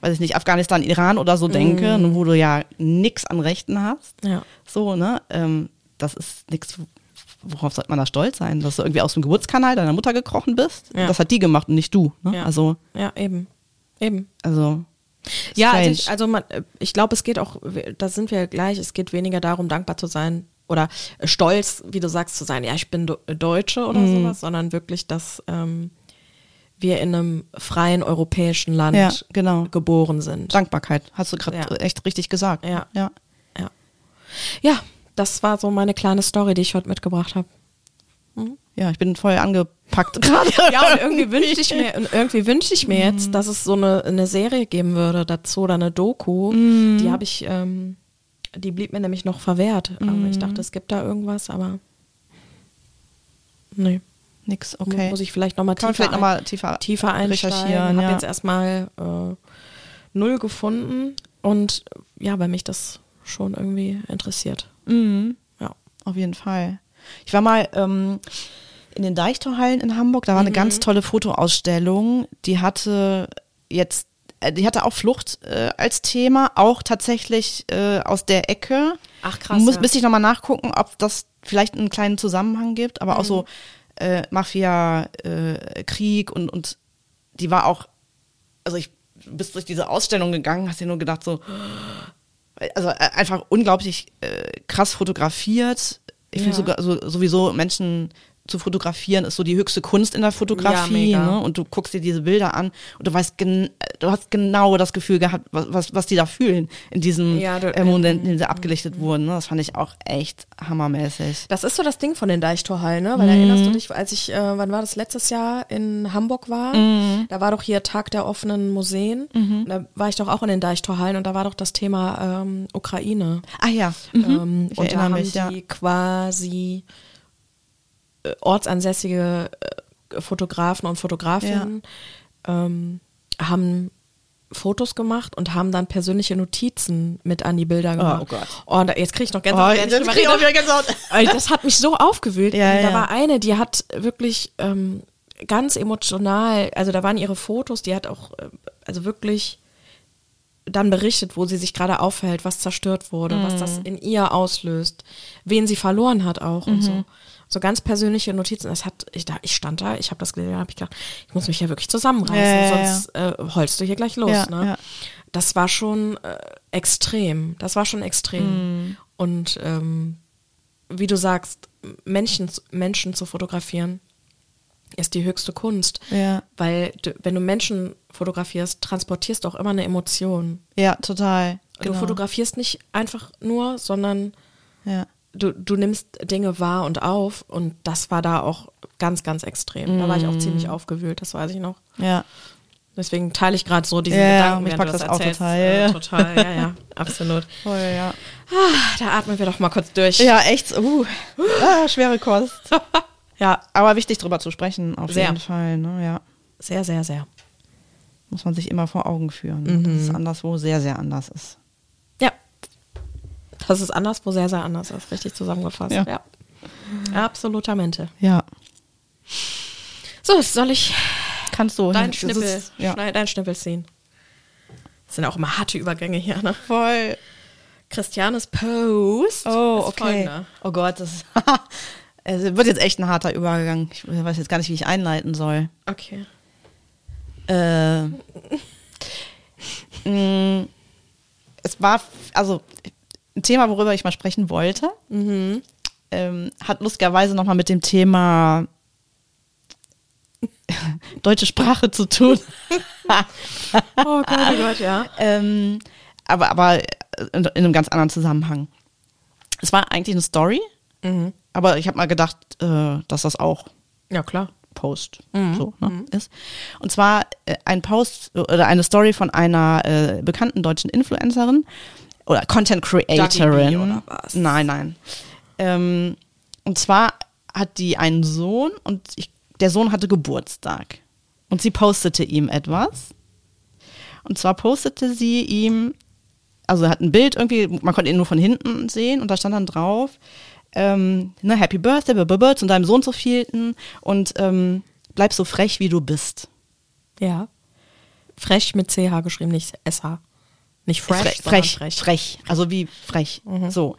weiß ich nicht, Afghanistan, Iran oder so denke, ne, wo du ja nix an Rechten hast. Ja. So, ne? Ähm, das ist nichts, worauf sollte man da stolz sein? Dass du irgendwie aus dem Geburtskanal deiner Mutter gekrochen bist? Ja. Das hat die gemacht und nicht du. Ne? Ja. Also, Ja, eben. Eben. also. Ja, strange. also ich, also man, äh, ich glaube, es geht auch, da sind wir gleich, es geht weniger darum, dankbar zu sein oder äh, stolz, wie du sagst, zu sein, ja, ich bin Do Deutsche oder Mhm. sowas, sondern wirklich, dass ähm, wir in einem freien europäischen Land Ja, genau. geboren sind. Dankbarkeit, hast du gerade echt richtig gesagt. Ja. ja. Ja. Das war so meine kleine Story, die ich heute mitgebracht habe. Ja, ich bin voll angepackt gerade. Ja, und irgendwie wünschte ich mir, irgendwie wünschte ich mir jetzt, dass es so eine, eine Serie geben würde dazu oder eine Doku. Die habe ich, ähm, die blieb mir nämlich noch verwehrt. Aber ich dachte, es gibt da irgendwas, aber nee. Nix, okay. Muss ich vielleicht nochmal tiefer, vielleicht noch mal tiefer tiefer einsteigen. recherchieren, Habe ja. jetzt erstmal äh, null gefunden und ja, weil mich das schon irgendwie interessiert. Mhm. Ja. Auf jeden Fall. Ich war mal ähm, in den Deichtorhallen in Hamburg, da war eine Mhm. ganz tolle Fotoausstellung, die hatte jetzt, äh, die hatte auch Flucht äh, als Thema, auch tatsächlich äh, aus der Ecke. Ach, krass, Muss, ja. Müsste ich nochmal nachgucken, ob das vielleicht einen kleinen Zusammenhang gibt, aber auch Mhm. so äh, Mafia, äh, Krieg und, und die war auch, also ich bist durch diese Ausstellung gegangen, hast dir nur gedacht so, also äh, einfach unglaublich äh, krass fotografiert. Ich Ja. finde sowieso Menschen zu fotografieren ist so die höchste Kunst in der Fotografie. Ja, ne? Und du guckst dir diese Bilder an und du weißt, gen du hast genau das Gefühl gehabt, was, was, die da fühlen in diesem Ja, du- äh, Moment, in dem sie abgelichtet wurden. Ne? Das fand ich auch echt hammermäßig. Das ist so das Ding von den Deichtorhallen, ne? Weil erinnerst du dich, als ich, äh, wann war das letztes Jahr in Hamburg war? Da war doch hier Tag der offenen Museen. Und Da war ich doch auch in den Deichtorhallen und da war doch das Thema ähm, Ukraine. Ah ja, Ähm, ich und da haben mich, ja. die quasi äh, ortsansässige äh, Fotografen und Fotografinnen ähm, haben Fotos gemacht und haben dann persönliche Notizen mit an die Bilder gemacht. oh Gott. Oh, und da, jetzt kriege ich noch Gänsehaut. Oh, jetzt krieg ich auch wieder Gänsehaut. Das hat mich so aufgewühlt. Ja, da ja. war eine, die hat wirklich ähm, ganz emotional, also da waren ihre Fotos, die hat auch, äh, also wirklich dann berichtet, wo sie sich gerade aufhält, was zerstört wurde, was das Mhm. in ihr auslöst, wen sie verloren hat auch und Mhm. so. So ganz persönliche Notizen. Das hat, ich, da, ich stand da, ich habe das gelesen, habe ich gedacht, ich muss mich ja wirklich zusammenreißen, Ja, sonst äh, holst du hier gleich los. Ne? Das war schon äh, extrem. Das war schon extrem. Mhm. Und ähm, wie du sagst, Menschen, Menschen zu fotografieren ist die höchste Kunst. Ja. Weil du, wenn du Menschen fotografierst, transportierst du auch immer eine Emotion. Ja, total. Du Genau. fotografierst nicht einfach nur, sondern Ja. Du, du nimmst Dinge wahr und auf. Und das war da auch ganz, ganz extrem. Da war ich auch ziemlich aufgewühlt, das weiß ich noch. Ja. Deswegen teile ich gerade so diese Ja, Gedanken, mich packt das das auch erzählst. total, Äh, ja. total, ja, ja, absolut. Voll, ja. Ah, da atmen wir doch mal kurz durch. Ja, echt. Uh, ah, schwere Kost. Ja, Aber wichtig drüber zu sprechen, auf Sehr. jeden Fall. Ne? Ja. sehr, sehr, sehr. Muss man sich immer vor Augen führen. Ne? Dass es anderswo sehr, sehr anders ist. Das ist anderswo sehr, sehr anders. Ist richtig zusammengefasst. Ja. Ja. Absolutamente. Ja. So, soll ich Kannst du. das Schnippel, ist- ja. schnell deinen Schnippel ziehen? Das sind auch immer harte Übergänge hier, ne? Voll. Christianes Post. Oh, ist okay. folgender. Oh Gott, das es wird jetzt echt ein harter Übergang. Ich weiß jetzt gar nicht, wie ich einleiten soll. Okay. Äh, mh, es war, also ein Thema, worüber ich mal sprechen wollte, ähm, hat lustigerweise nochmal mit dem Thema deutsche Sprache zu tun. Oh Gott, oh Gott, ja. ähm, aber aber in, in einem ganz anderen Zusammenhang. Es war eigentlich eine Story, aber ich habe mal gedacht, äh, dass das auch Ja, klar. Post so, ne, ist. Und zwar äh, ein Post oder eine Story von einer äh, bekannten deutschen Influencerin oder Content Creatorin. oder was? Nein, nein. Ähm, und zwar hat die einen Sohn und ich, der Sohn hatte Geburtstag. Und sie postete ihm etwas. Und zwar postete sie ihm, also er hat ein Bild irgendwie, man konnte ihn nur von hinten sehen und da stand dann drauf, ähm, ne, Happy Birthday, blah, blah, blah, zu deinem Sohn zu vielten und ähm, bleib so frech, wie du bist. Ja. Frech mit CH geschrieben, nicht SH. Nicht fresh, frech, sondern frech, frech. frech, also wie frech, so.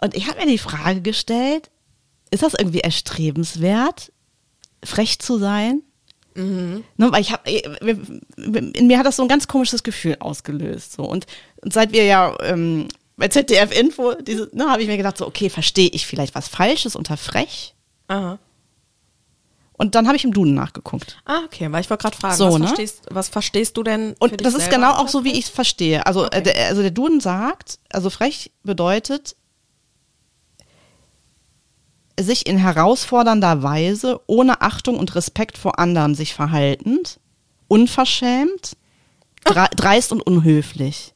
Und ich habe mir die Frage gestellt, ist das irgendwie erstrebenswert, frech zu sein? Ne, weil ich habe, in mir hat das so ein ganz komisches Gefühl ausgelöst. So. Und, und seit wir ja ähm, bei ZDF Info, diese, ne, habe ich mir gedacht, so, okay, verstehe ich vielleicht was Falsches unter frech? Aha. Und dann habe ich im Duden nachgeguckt. Ah, okay, weil ich wollte gerade fragen, So, was, ne? verstehst, was verstehst du denn? Und das ist genau auch so, wie ich es verstehe. Also, Okay. äh, der, also der Duden sagt, also frech bedeutet, sich in herausfordernder Weise, ohne Achtung und Respekt vor anderen sich verhaltend, unverschämt, dre dreist und unhöflich.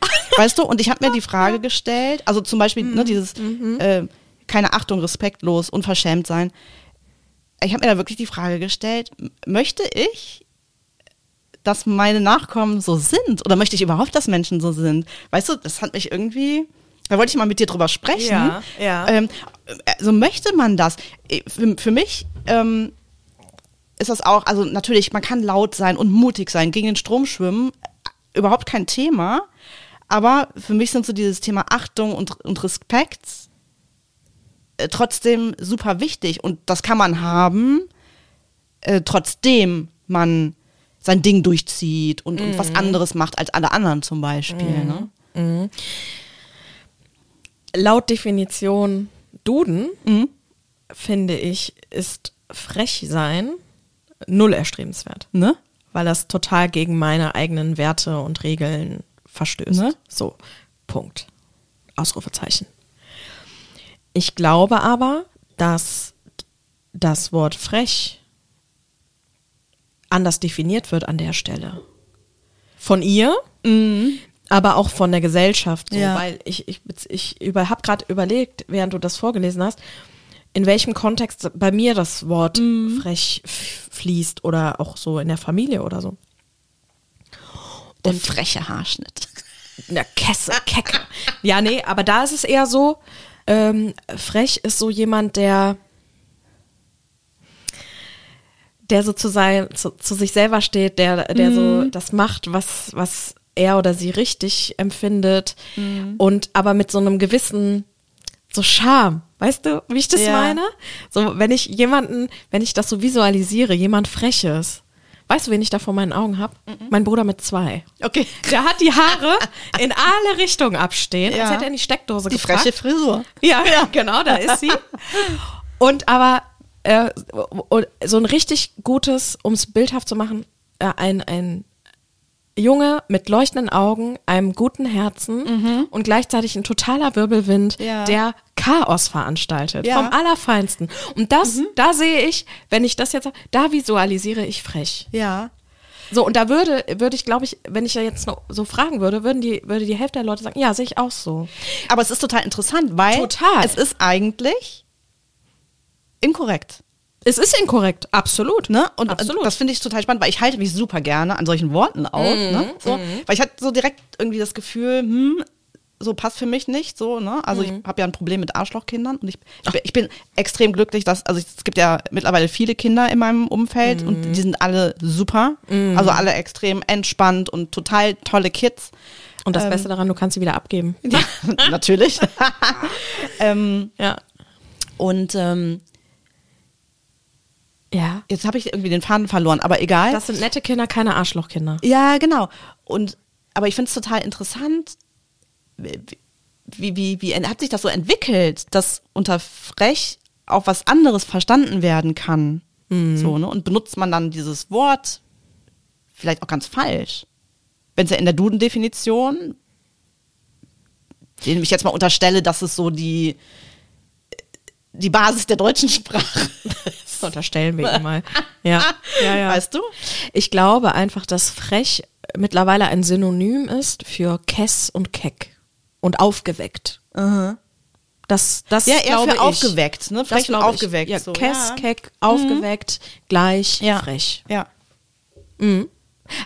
Weißt du, und ich habe mir die Frage gestellt, also zum Beispiel Mhm. ne, dieses äh, keine Achtung, respektlos, unverschämt sein. Ich habe mir da wirklich die Frage gestellt, möchte ich dass meine Nachkommen so sind? Oder möchte ich überhaupt, dass Menschen so sind? Weißt du, das hat mich irgendwie. Da wollte ich mal mit dir drüber sprechen. Ja, ja. Ähm, also möchte man das? Für, für mich ähm, ist das auch, also natürlich, man kann laut sein und mutig sein, gegen den Strom schwimmen, äh, überhaupt kein Thema. Aber für mich sind so dieses Thema Achtung und, und Respekt äh, trotzdem super wichtig. Und das kann man haben, äh, trotzdem man sein Ding durchzieht und, und was anderes macht als alle anderen zum Beispiel. Ne? Laut Definition Duden, Mhm. finde ich, ist frech sein null erstrebenswert. Ne? Weil das total gegen meine eigenen Werte und Regeln verstößt. Ne? So, Punkt. Ausrufezeichen. Ich glaube aber, dass das Wort frech anders definiert wird an der Stelle. Von ihr, aber auch von der Gesellschaft. So, Ja. Weil ich, ich, ich über, habe gerade überlegt, während du das vorgelesen hast, in welchem Kontext bei mir das Wort frech f- fließt oder auch so in der Familie oder so. Der freche Haarschnitt. Na, Kesse, Kecke. Ja, nee, aber da ist es eher so, ähm, frech ist so jemand, der der so zu, sein, zu, zu sich selber steht, der, der so das macht, was, was er oder sie richtig empfindet und aber mit so einem gewissen so Charme. Weißt du, wie ich das Ja. meine? So, wenn ich jemanden, wenn ich das so visualisiere, jemand Freches. Weißt du, wen ich da vor meinen Augen habe? Mein Bruder mit zwei. Okay. Der hat die Haare in alle Richtungen abstehen, als Ja. hätte er in die Steckdose Die gepackt. freche Frisur. Ja, ja, genau, da ist sie. Und aber äh, so ein richtig gutes, um es bildhaft zu machen, äh, ein, ein Junge mit leuchtenden Augen, einem guten Herzen und gleichzeitig ein totaler Wirbelwind, Mhm. Ja. der Chaos veranstaltet. Ja. Vom Allerfeinsten. Und das, da sehe ich, wenn ich das jetzt, da visualisiere ich frech. Ja. So, und da würde, würde ich, glaube ich, wenn ich ja jetzt noch so fragen würde, würden die, würde die Hälfte der Leute sagen, ja, sehe ich auch so. Aber es ist total interessant, weil Total. es ist eigentlich inkorrekt. Es ist inkorrekt, absolut. Ne? Und absolut. das finde ich total spannend, weil ich halte mich super gerne an solchen Worten auf. Mhm, ne? so, Weil ich hatte so direkt irgendwie das Gefühl, hm, so passt für mich nicht so, ne? Also Mhm. ich habe ja ein Problem mit Arschlochkindern und ich, ich, bin, ich bin extrem glücklich, dass, also es gibt ja mittlerweile viele Kinder in meinem Umfeld Mhm. und die sind alle super. Also alle extrem entspannt und total tolle Kids. Und das Beste daran, du kannst sie wieder abgeben. Ja, natürlich. ähm, Ja. und ähm, Ja. jetzt habe ich irgendwie den Faden verloren, aber egal. Das sind nette Kinder, keine Arschlochkinder. Ja, genau. Und aber ich finde es total interessant, wie, wie, wie, hat sich das so entwickelt, dass unter frech auch was anderes verstanden werden kann. So, ne? Und benutzt man dann dieses Wort vielleicht auch ganz falsch. Wenn es ja in der Duden-Definition, dem ich jetzt mal unterstelle, dass es so die, die Basis der deutschen Sprache Das unterstellen wir ihm mal. Ja. ja, ja. Weißt du? Ich glaube einfach, dass frech mittlerweile ein Synonym ist für kess und keck und aufgeweckt. Das, das Ja, eher für ich. aufgeweckt, ne? Frech und aufgeweckt, Ja, so, Kess, ja. keck, aufgeweckt, gleich Ja. frech. Ja.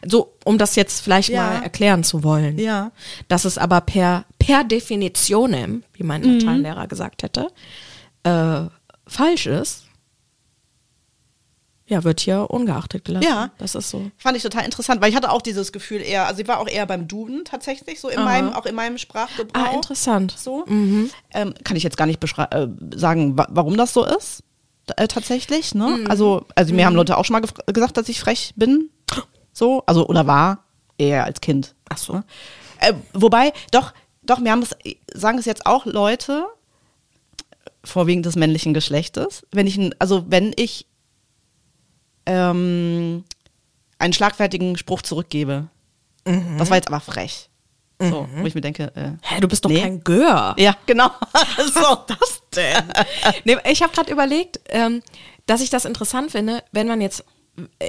So, um das jetzt vielleicht Ja. mal erklären zu wollen. Ja. Dass es aber per, per Definitionem, wie mein Mhm. Lateinlehrer gesagt hätte, äh, falsch ist. Ja, wird hier ungeachtet gelassen. Ja. Das ist so. Fand ich total interessant, weil ich hatte auch dieses Gefühl eher, also ich war auch eher beim Duden tatsächlich, so in Aha. meinem, auch in meinem Sprachgebrauch. Ah, interessant. So. Ähm, kann ich jetzt gar nicht äh, sagen, wa warum das so ist. Äh, tatsächlich, ne? Mhm. Also, also mir haben Leute auch schon mal gesagt, dass ich frech bin. So, also, oder war, eher als Kind. Ach so. Ne? Äh, wobei, doch, doch, mir haben es, sagen es jetzt auch Leute, vorwiegend des männlichen Geschlechtes, wenn ich, also wenn ich ähm, einen schlagfertigen Spruch zurückgebe. Mhm. Das war jetzt aber frech. So, wo ich mir denke, äh, Hä, du bist doch Nee. kein Gör. ja, genau. so. das denn? nee, ich habe gerade überlegt, ähm, dass ich das interessant finde, wenn man jetzt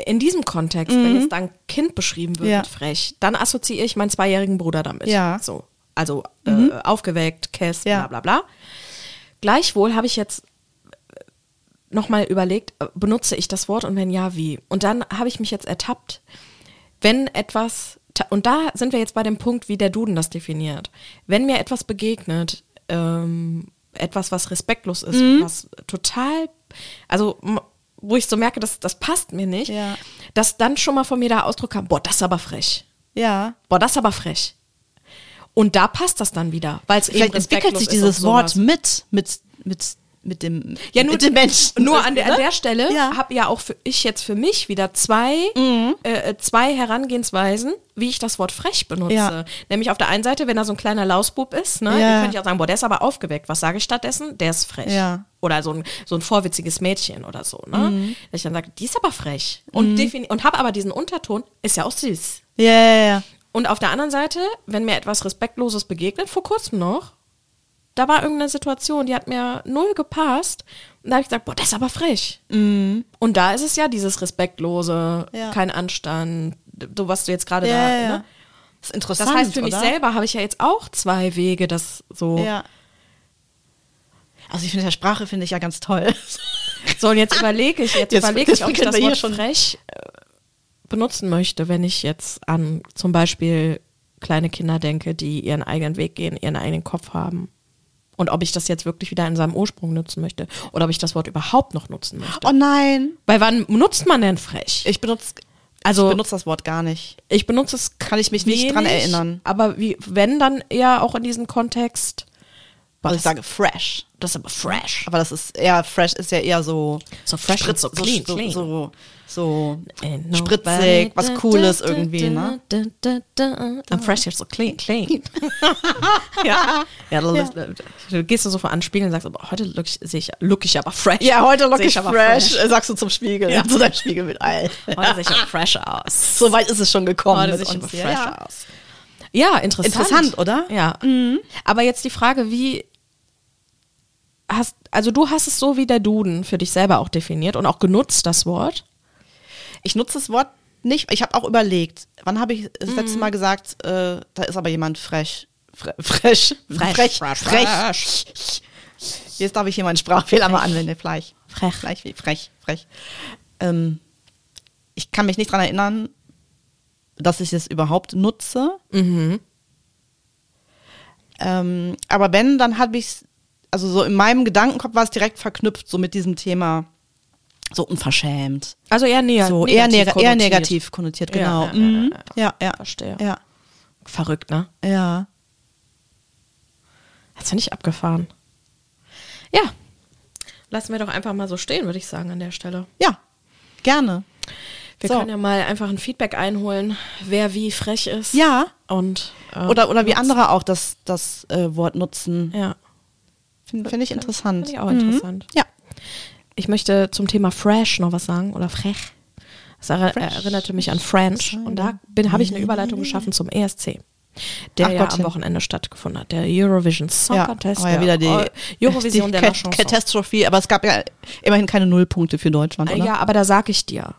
in diesem Kontext, wenn jetzt ein Kind beschrieben wird Mhm. Ja. frech, dann assoziiere ich meinen zweijährigen Bruder damit. Ja. So. Also äh, aufgeweckt, Kess, Ja. bla bla bla. Gleichwohl habe ich jetzt nochmal überlegt, äh, benutze ich das Wort und wenn ja, wie? Und dann habe ich mich jetzt ertappt, wenn etwas, und da sind wir jetzt bei dem Punkt, wie der Duden das definiert. Wenn mir etwas begegnet, ähm, etwas, was respektlos ist, Mhm. was total, also wo ich so merke, das, das passt mir nicht, Ja. dass dann schon mal von mir der Ausdruck kam, boah, das ist aber frech. Ja. Boah, das ist aber frech. Und da passt das dann wieder, weil es eben Vielleicht entwickelt sich dieses Wort mit, mit, mit, mit dem, Ja, nur mit dem Menschen. Nur an der, an der Stelle Ja. habe ja auch für, ich jetzt für mich wieder zwei, Mhm. äh, zwei Herangehensweisen, wie ich das Wort frech benutze. Ja. Nämlich auf der einen Seite, wenn da so ein kleiner Lausbub ist, ne, Ja. ihr könnt ja auch sagen, boah, der ist aber aufgeweckt. Was sage ich stattdessen? Der ist frech. Ja. Oder so ein, so ein vorwitziges Mädchen oder so, ne? Mhm. Dass ich dann sage, die ist aber frech. Und, defini- und habe aber diesen Unterton, ist ja auch süß. Ja, ja, ja. Und auf der anderen Seite, wenn mir etwas Respektloses begegnet, vor kurzem noch, da war irgendeine Situation, die hat mir null gepasst. Und da habe ich gesagt, boah, das ist aber frech. Und da ist es ja dieses Respektlose, Ja. kein Anstand, so was du jetzt gerade Ja, da. ja, ja. Ne? Das ist interessant. Das heißt, für mich oder? selber habe ich ja jetzt auch zwei Wege, das so. Ja. Also ich finde, der Sprache finde ich ja ganz toll. So, und jetzt überlege ich, jetzt, Jetzt- überlege ich, ob ich das Wort schon. frech äh, benutzen möchte, wenn ich jetzt an zum Beispiel kleine Kinder denke, die ihren eigenen Weg gehen, ihren eigenen Kopf haben. Und ob ich das jetzt wirklich wieder in seinem Ursprung nutzen möchte oder ob ich das Wort überhaupt noch nutzen möchte. Oh nein. Weil wann nutzt man denn frech? Ich benutze Also- ich benutze das Wort gar nicht. Ich benutze es Kann ich mich nicht dran erinnern. Aber wie, wenn dann eher auch in diesem Kontext. Also ich sage fresh. das ist aber fresh. Aber das ist eher fresh ist ja eher so So fresh und so clean, so, clean. so, so Ain't spritzig, was Cooles irgendwie, ne? I'm fresh, you're so clean, clean. ja, ja, du, du gehst du so vor an den Spiegel und sagst, aber heute look ich, sehe ich, look ich aber fresh. Ja, heute look Sehe ich aber fresh, äh, sagst du zum Spiegel, ja. zu deinem Spiegel mit all. Heute sehe ich aber fresh aus. So weit ist es schon gekommen. Heute sehe ich aber Ja, fresh ja. aus. Ja, interessant. Interessant, oder? Mhm. Ja. Aber jetzt die Frage, wie hast, also du hast es so wie der Duden für dich selber auch definiert und auch genutzt, das Wort. Ich nutze das Wort nicht. Ich habe auch überlegt, wann habe ich das Mhm. letzte Mal gesagt, äh, da ist aber jemand frech. Fre frech. Frech, Frech. frech, Frech. Jetzt darf ich hier meinen Sprachfehler mal anwenden. Frech. Frech. Frech, wie frech, frech. Ähm, ich kann mich nicht dran erinnern, dass ich es überhaupt nutze. Mhm. Ähm, aber wenn, dann habe ich es, also so in meinem Gedankenkopf war es direkt verknüpft, so mit diesem Thema, so unverschämt. Also eher näher. so eher, neg eher konnotiert. negativ konnotiert, genau. ja, Mhm. ja, ja, ja. Verstehe. Ja, Verrückt, ne? ja. Das finde ich abgefahren. Ja. Lassen wir doch einfach mal so stehen, würde ich sagen, an der Stelle. Ja, gerne. Wir So. können ja mal einfach ein Feedback einholen, wer wie frech ist. Ja. Und, äh, Oder, oder wie nutzt. andere auch das, das äh, Wort nutzen. Ja. Finde find ich interessant. Finde ich auch interessant. Ja. Ich möchte zum Thema fresh noch was sagen oder frech. Das er erinnerte mich an French und da habe ich eine Überleitung geschaffen zum ESC, der Ach ja Gottchen. am Wochenende stattgefunden hat, der Eurovision Song Ja, Contest, oh ja, der wieder die, Eu- Eurovision die der. Katastrophe, aber es gab ja immerhin keine Nullpunkte für Deutschland, oder? Ja, aber da sag ich dir,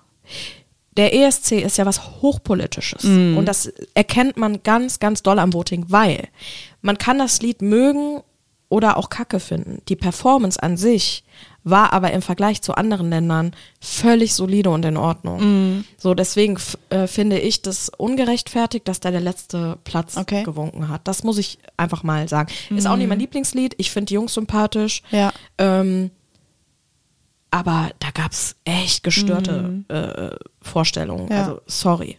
der ESC ist ja was Hochpolitisches. Mhm. Und das erkennt man ganz, ganz doll am Voting, weil man kann das Lied mögen oder auch Kacke finden. Die Performance an sich war aber im Vergleich zu anderen Ländern völlig solide und in Ordnung. Mhm. So, deswegen äh, finde ich das ungerechtfertigt, dass da der letzte Platz Okay. Gewunken hat. Das muss ich einfach mal sagen. Ist auch nicht mein Lieblingslied. Ich finde die Jungs sympathisch. Ja. Ähm, aber da gab es echt gestörte äh, Vorstellungen. Ja. Also sorry.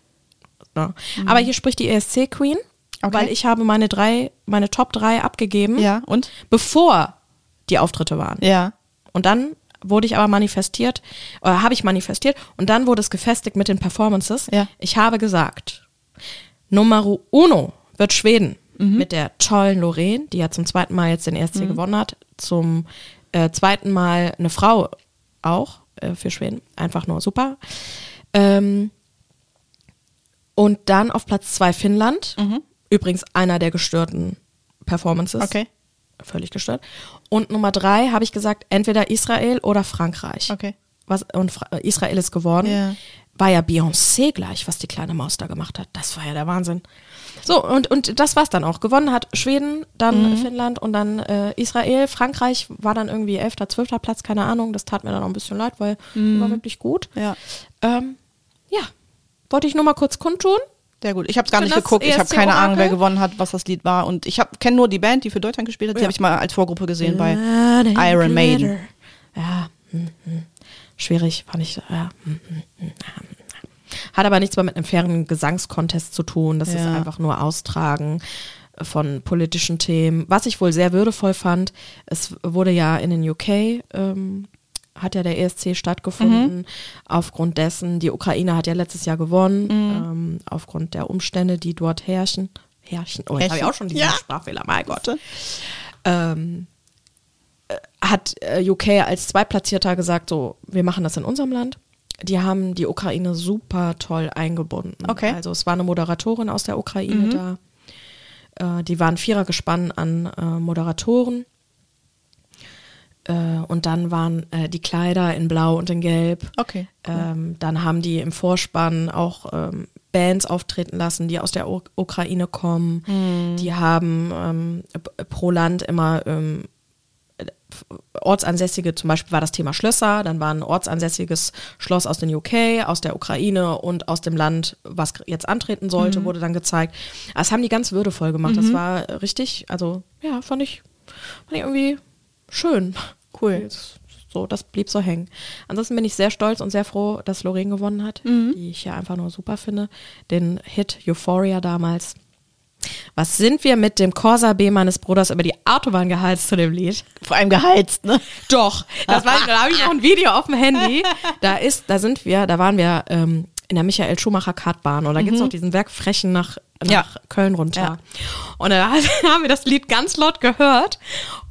Ne? Aber hier spricht die ESC Queen, Okay. weil ich habe meine drei, meine Top 3 abgegeben, Ja, und? bevor die Auftritte waren. Ja. Und dann wurde ich aber manifestiert, oder habe ich manifestiert, und dann wurde es gefestigt mit den Performances. Ja. Ich habe gesagt, Numero uno wird Schweden Mhm. mit der tollen Lorraine, die ja zum zweiten Mal jetzt den ESC gewonnen hat, zum äh, zweiten Mal eine Frau auch äh, für Schweden. Einfach nur super. Ähm, und dann auf Platz zwei Finnland. Übrigens einer der gestörten Performances. Okay. Völlig gestört. Und Nummer drei habe ich gesagt, entweder Israel oder Frankreich. Okay. Was, und Fra äh, Israel ist geworden. Ja. War ja Beyoncé gleich, was die kleine Maus da gemacht hat. Das war ja der Wahnsinn. So, und, und das war's dann auch. Gewonnen hat Schweden, dann Mhm. Finnland und dann äh, Israel. Frankreich war dann irgendwie 11., 12. Platz, keine Ahnung. Das tat mir dann auch ein bisschen leid, weil die war wirklich gut. Mhm. Ja. Ähm, ja, wollte ich nur mal kurz kundtun. Sehr gut. Ich habe es gar nicht geguckt. Ich habe keine Ahnung, wer Orakel. gewonnen hat, was das Lied war. Und ich kenne nur die Band, die für Deutschland gespielt hat. Die Ja. habe ich mal als Vorgruppe gesehen bei Iron Maiden. Ja, hm, hm. schwierig, fand ich. Ja, hm. Hat aber nichts mehr mit einem fairen Gesangskontest zu tun. Das ist Ja. einfach nur Austragen von politischen Themen. Was ich wohl sehr würdevoll fand, es wurde ja in den UK, ähm, hat ja der ESC stattgefunden. Mhm. Aufgrund dessen, die Ukraine hat ja letztes Jahr gewonnen, ähm, aufgrund der Umstände, die dort herrschen. Herrschen. Oh, jetzt habe ich auch schon diesen Ja. Sprachfehler, mein Gott ähm, äh, hat äh, UK als Zweitplatzierter gesagt, so, wir machen das in unserem Land. Die haben die Ukraine super toll eingebunden. Okay. Also es war eine Moderatorin aus der Ukraine da. Äh, die waren Vierergespann an äh, Moderatoren. Äh, und dann waren äh, die Kleider in Blau und in Gelb. Okay, Ähm, dann haben die im Vorspann auch ähm, Bands auftreten lassen, die aus der U Ukraine kommen. Die haben ähm, pro Land immer ähm, ortsansässige, zum Beispiel war das Thema Schlösser, dann war ein ortsansässiges Schloss aus den UK, aus der Ukraine und aus dem Land, was jetzt antreten sollte, wurde dann gezeigt. Das haben die ganz würdevoll gemacht. Das war richtig, also ja, fand ich, fand ich irgendwie schön. Cool. So, das blieb so hängen. Ansonsten bin ich sehr stolz und sehr froh, dass Lorraine gewonnen hat, die ich ja einfach nur super finde. Den Hit Euphoria damals. Was sind wir mit dem Corsa B meines Bruders über die Autobahn geheizt zu dem Lied? Vor allem geheizt, ne? Doch, das war, da habe ich noch ein Video auf dem Handy. Da ist, da sind wir, da waren wir ähm, in der Michael Schumacher Kartbahn und da gibt's auch diesen Berg Frechen nach, nach Ja. Köln runter. Ja. Und da haben wir das Lied ganz laut gehört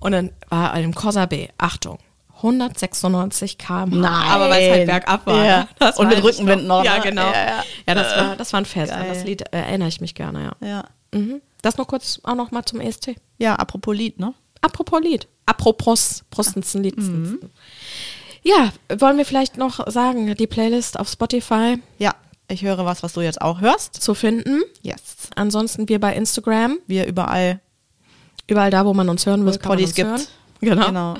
und dann war im Corsa B, Achtung, 196 km Nein. Aber weil es halt bergab war. Ja. ne? Und mit halt Rückenwind noch, Ja, ne? genau. Ja, Ja, ja. das, war, das war ein Fest. An das Lied äh, erinnere ich mich gerne, ja. Ja. Mhm. Das noch kurz auch noch mal zum ESC. Ja, apropos Lied, ne? Apropos Lied. Apropos Prostensen, Mhm. Ja, wollen wir vielleicht noch sagen, die Playlist auf Spotify Ja, ich höre was, was du jetzt auch hörst. zu finden. Yes. Ansonsten wir bei Instagram, Wir überall, überall da, wo man uns hören will, es kann man uns gibt. hören. Genau. genau.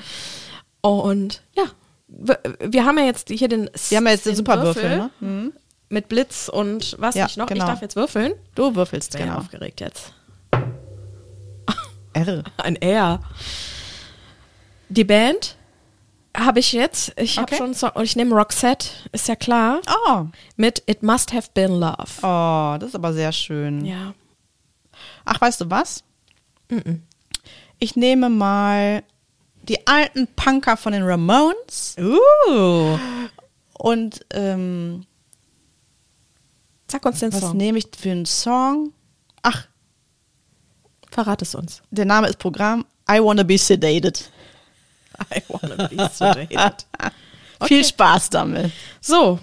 Und ja, wir, wir haben ja jetzt hier den Wir haben ja jetzt den den Superwürfel, ne? Mhm. Mit Blitz und was Ja, nicht noch. genau. Ich darf jetzt würfeln. Du würfelst, Bin ja genau. aufgeregt jetzt. R. Ein R. Die Band habe ich jetzt. Ich habe Okay. schon einen Song und ich nehme Roxette, ist ja klar. Oh. Mit It Must Have Been Love. Oh, das ist aber sehr schön. Ja. Ach, weißt du was? Ich nehme mal die alten Punker von den Ramones Uh. und ähm, Sag uns den was Song. nehme ich für einen Song? Ach, Verrat es uns. der Name ist Programm I Wanna Be Sedated. I wanna be sedated. Viel Spaß damit. So,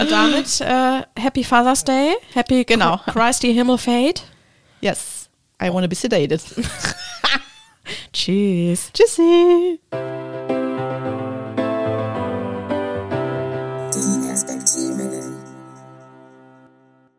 und damit äh, Happy Father's Day, Happy Genau. Christi Himmelfahrt. Yes, I Wanna Be Sedated. Tschüss. Tschüssi.